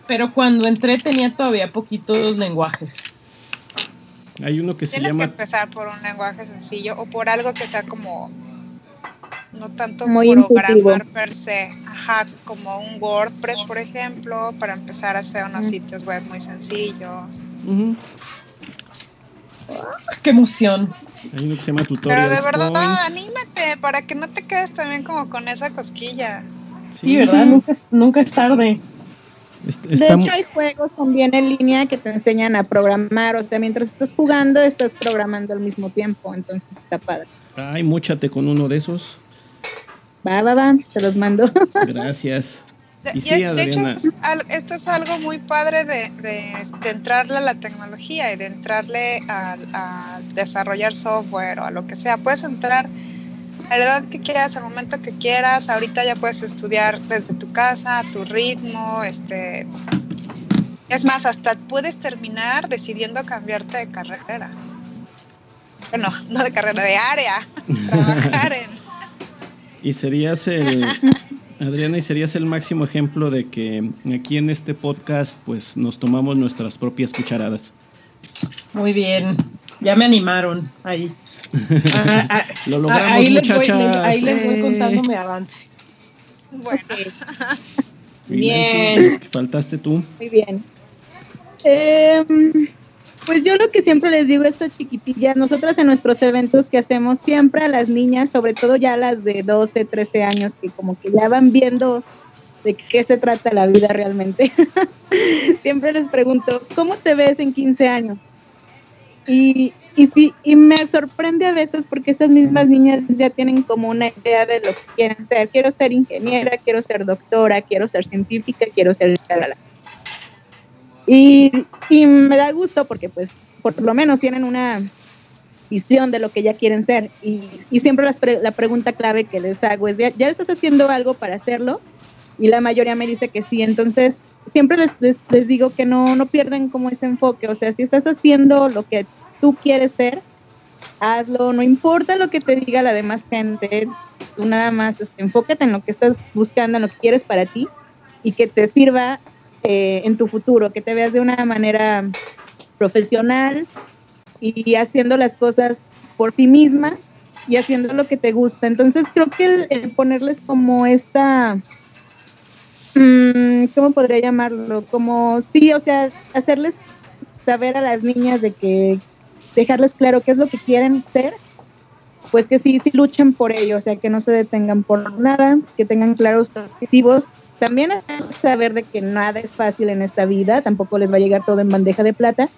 pero cuando entré tenía todavía poquitos lenguajes. Hay uno que se Tienes llama. que empezar por un lenguaje sencillo o por algo que sea como no tanto Muy programar per se, ajá, como un WordPress, por ejemplo, para empezar a hacer unos sitios web muy sencillos. ¡Qué emoción! Hay uno que se llama tutorial. Pero de verdad, anímate para que no te quedes también como con esa cosquilla. Sí, ¿verdad? Nunca es, nunca es tarde. de hecho, hay juegos también en línea que te enseñan a programar. O sea, mientras estás jugando, estás programando al mismo tiempo. Entonces está padre. Ay, múchate con uno de esos. Va, va, va, te los mando. (laughs) Gracias. De, hecho, esto es algo muy padre de, de, entrarle a la tecnología y de entrarle a, desarrollar software o a lo que sea. Puedes entrar a la edad que quieras, al momento que quieras. Ahorita ya puedes estudiar desde tu casa, a tu ritmo. Este, es más, hasta puedes terminar decidiendo cambiarte de carrera. Bueno, no de carrera, de área. (laughs) trabajar en. Y serías el (laughs) Adriana, y serías el máximo ejemplo de que aquí en este podcast pues nos tomamos nuestras propias cucharadas. Muy bien, ya me animaron ahí. (laughs) Lo logramos, ahí muchachas. Les voy, ahí les voy contando mi avance. Bueno. (laughs) bien. faltaste tú. Muy bien. Eh, pues yo lo que siempre les digo a estas chiquitillas, nosotras en nuestros eventos que hacemos siempre a las niñas, sobre todo ya las de 12, 13 años, que como que ya van viendo de qué se trata la vida realmente, (laughs) siempre les pregunto, ¿cómo te ves en 15 años? Y, y, sí, y me sorprende a veces porque esas mismas niñas ya tienen como una idea de lo que quieren ser. Quiero ser ingeniera, quiero ser doctora, quiero ser científica, quiero ser... Y, me da gusto porque pues por lo menos tienen una visión de lo que ya quieren ser. Y, siempre la pregunta clave que les hago es, ¿ya, estás haciendo algo para hacerlo? Y la mayoría me dice que sí. Entonces, siempre les, les, digo que no, no pierdan como ese enfoque. O sea, si estás haciendo lo que tú quieres ser, hazlo. No importa lo que te diga la demás gente. Tú nada más este, enfócate en lo que estás buscando, en lo que quieres para ti y que te sirva eh, en tu futuro, que te veas de una manera profesional y haciendo las cosas por ti misma y haciendo lo que te gusta. Entonces creo que el, ponerles como esta, mm, ¿cómo podría llamarlo? Como, sí, o sea, hacerles saber a las niñas de que dejarles claro qué es lo que quieren ser, pues que sí, sí luchen por ello, o sea, que no se detengan por nada, que tengan claros objetivos. También saber de que nada es fácil en esta vida, tampoco les va a llegar todo en bandeja de plata,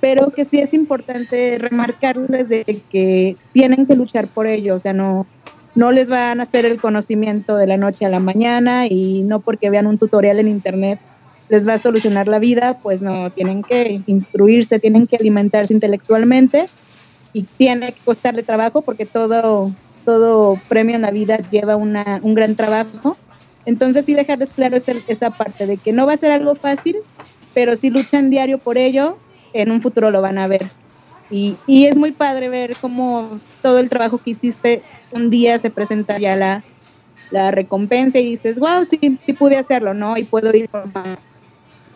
pero que sí es importante remarcarles de que tienen que luchar por ello, o sea, no, no les van a hacer el conocimiento de la noche a la mañana y no porque vean un tutorial en internet les va a solucionar la vida, pues no, tienen que instruirse, tienen que alimentarse intelectualmente y tiene que costarle trabajo porque todo, todo premio en la vida lleva una, un gran trabajo. Entonces sí dejarles claro esa, esa parte de que no va a ser algo fácil, pero si luchan diario por ello, en un futuro lo van a ver. Y, y es muy padre ver cómo todo el trabajo que hiciste un día se presenta ya la, la recompensa y dices, wow, sí, sí pude hacerlo, ¿no? Y puedo ir por más.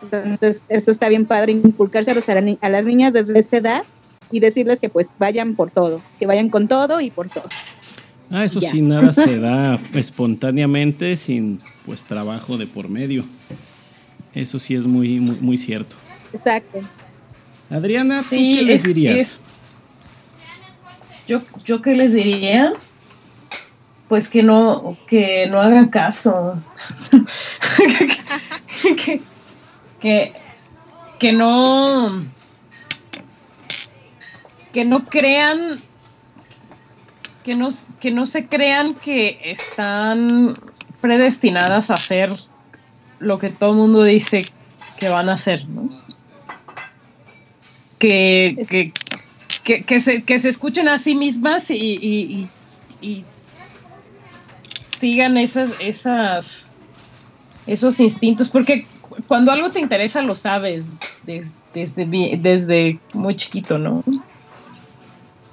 Entonces, eso está bien padre, inculcárselos a, la, a las niñas desde esa edad y decirles que pues vayan por todo, que vayan con todo y por todo. Ah, eso sí, nada se da espontáneamente sin pues trabajo de por medio. Eso sí es muy, muy, muy cierto. Exacto. Adriana, ¿tú qué les dirías? Es... Yo, yo qué les diría, pues que no, que no hagan caso. (laughs) que, que, que no que no crean que no, que no se crean que están predestinadas a hacer lo que todo el mundo dice que van a hacer, ¿no? Que, que, que, que, se, que se escuchen a sí mismas y, y, y, sigan esas, esas, esos instintos, porque cuando algo te interesa lo sabes desde, desde, desde muy chiquito, ¿no?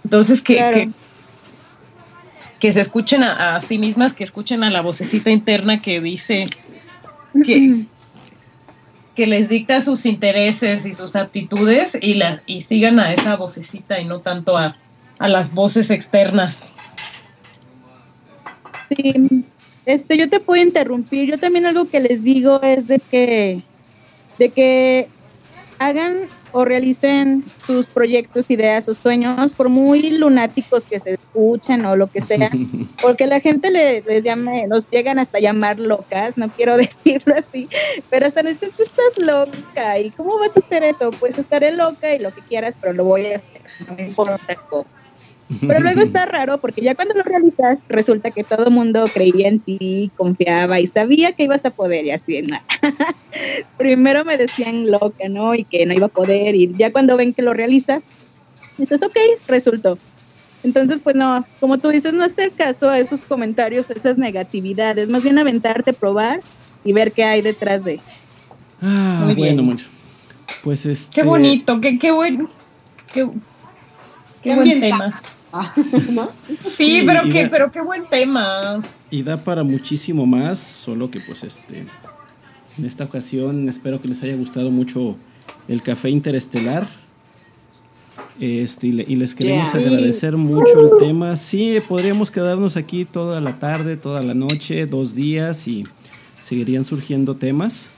Entonces, que, claro. que, que, se escuchen a, a, sí mismas, que escuchen a la vocecita interna que dice que, que les dicta sus intereses y sus aptitudes y, la, y sigan a esa vocecita y no tanto a, a las voces externas. Sí, este, yo te puedo interrumpir. Yo también algo que les digo es de que, de que hagan o realicen sus proyectos, ideas o sueños, por muy lunáticos que se escuchen o lo que sea, (laughs) porque la gente le, les llame, nos llegan hasta llamar locas, no quiero (laughs) decirlo así, pero hasta dicen, estás loca, ¿y cómo vas a hacer eso? Pues estaré loca y lo que quieras, pero lo voy a hacer, no me importa cómo. Pero luego (laughs) está raro porque ya cuando lo realizas resulta que todo el mundo creía en ti, confiaba y sabía que ibas a poder y así. ¿no? (laughs) Primero me decían loca, ¿no? Y que no iba a poder y ya cuando ven que lo realizas, dices, ok, resultó. Entonces, pues no, como tú dices, no hacer caso a esos comentarios, a esas negatividades, más bien aventarte, probar y ver qué hay detrás de. Ah, Muy bueno, bien. mucho. Pues este... Qué bonito, qué, qué bueno. Qué, qué, qué buen tema. (laughs) ¿No? Sí, sí, pero qué, da, pero qué buen tema. Y da para muchísimo más, solo que pues este en esta ocasión espero que les haya gustado mucho el café interestelar. Este, y, le, y les queremos yeah. agradecer mucho el tema. Sí, podríamos quedarnos aquí toda la tarde, toda la noche, dos días y seguirían surgiendo temas.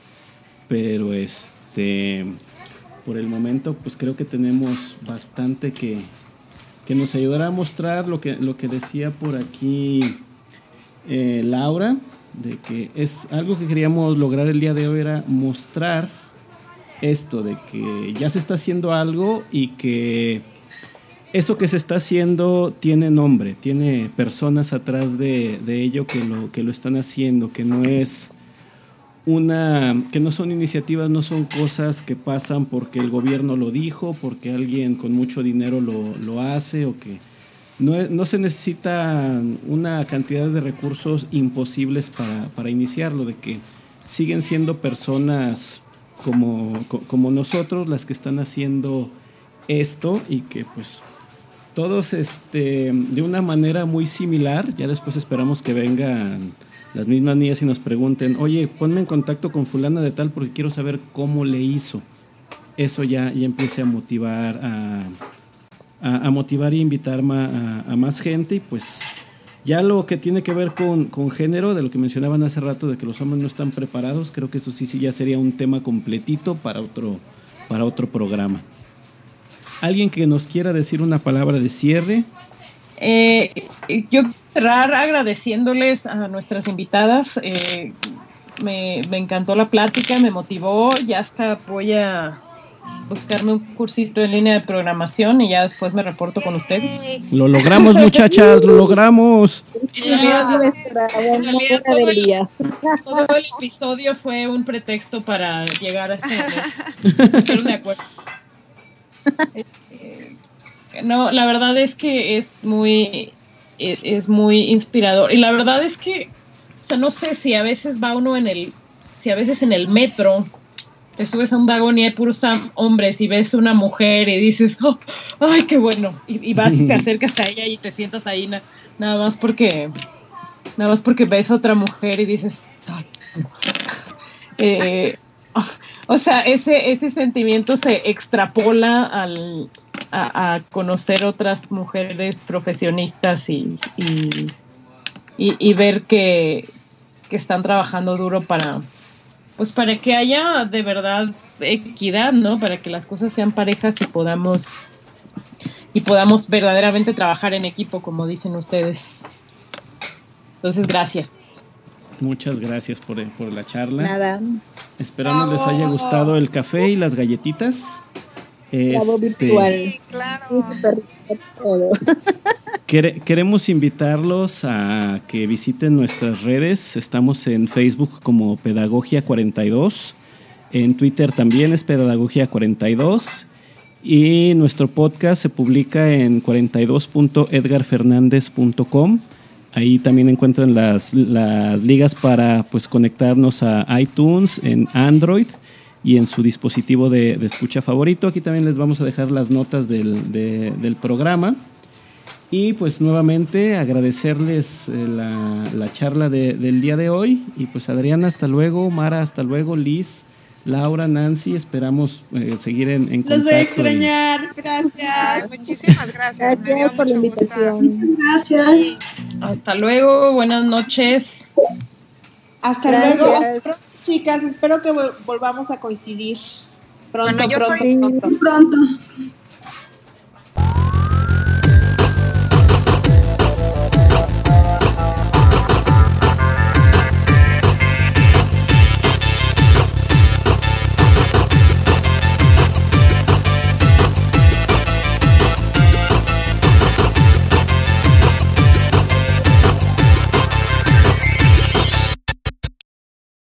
Pero este por el momento, pues creo que tenemos bastante que, que nos ayudará a mostrar lo que, lo que decía por aquí eh, Laura, de que es algo que queríamos lograr el día de hoy era mostrar esto, de que ya se está haciendo algo y que eso que se está haciendo tiene nombre, tiene personas atrás de, de ello que lo, que lo están haciendo, que no es una que no son iniciativas, no son cosas que pasan porque el gobierno lo dijo, porque alguien con mucho dinero lo, lo hace o que no, no, se necesita una cantidad de recursos imposibles para, para iniciarlo, de que siguen siendo personas como, como nosotros las que están haciendo esto y que pues todos este, de una manera muy similar, ya después esperamos que vengan las mismas niñas y nos pregunten, oye, ponme en contacto con fulana de tal porque quiero saber cómo le hizo. Eso ya, ya empiece a motivar a, a, a motivar y invitar a, a, más gente y pues ya lo que tiene que ver con, con, género, de lo que mencionaban hace rato, de que los hombres no están preparados, creo que eso sí, sí ya sería un tema completito para otro, para otro programa. ¿Alguien que nos quiera decir una palabra de cierre? Eh, yo cerrar agradeciéndoles a nuestras invitadas. Eh, me, me, encantó la plática, me motivó. Ya hasta voy a buscarme un cursito en línea de programación y ya después me reporto con ustedes. Lo logramos, (laughs) muchachas, lo logramos. todo, el, todo el episodio fue un pretexto para llegar a ser, (laughs) de acuerdo. (laughs) No, la verdad es que es muy, e, es muy inspirador. Y la verdad es que, o sea, no sé si a veces va uno en el, si a veces en el metro te subes a un vagón y hay puros hombres y ves una mujer y dices, oh, ay, qué bueno. Y, vas y te (laughs) acercas a ella y te sientas ahí nada más porque, nada más porque ves a otra mujer y dices, ay. Eh, (laughs) o sea, ese, ese sentimiento se extrapola al, a, conocer otras mujeres profesionistas y, y, ver que, están trabajando duro para, pues para que haya de verdad equidad, ¿no? Para que las cosas sean parejas y podamos y podamos verdaderamente trabajar en equipo, como dicen ustedes. Entonces, gracias. Muchas gracias por, por la charla. Nada. Esperamos les haya gustado el café y las galletitas. Este, claro. (laughs) queremos invitarlos a que visiten nuestras redes. Estamos en Facebook como Pedagogia 42. En Twitter también es Pedagogia 42. Y nuestro podcast se publica en 42.edgarfernandez.com. Ahí también encuentran las, las ligas para pues, conectarnos a iTunes en Android y en su dispositivo de, escucha favorito. Aquí también les vamos a dejar las notas del, programa. Y pues nuevamente agradecerles eh, la, charla del día de hoy. Y pues Adriana, hasta luego. Mara, hasta luego. Liz, Laura, Nancy, esperamos eh, seguir en, en, contacto. Los voy a extrañar. Gracias. muchísimas gracias. Gracias por la invitación. Gracias. Hasta luego. Buenas noches. Hasta luego. Chicas. Espero que volvamos a coincidir pronto, bueno, yo pronto, soy... pronto. pronto.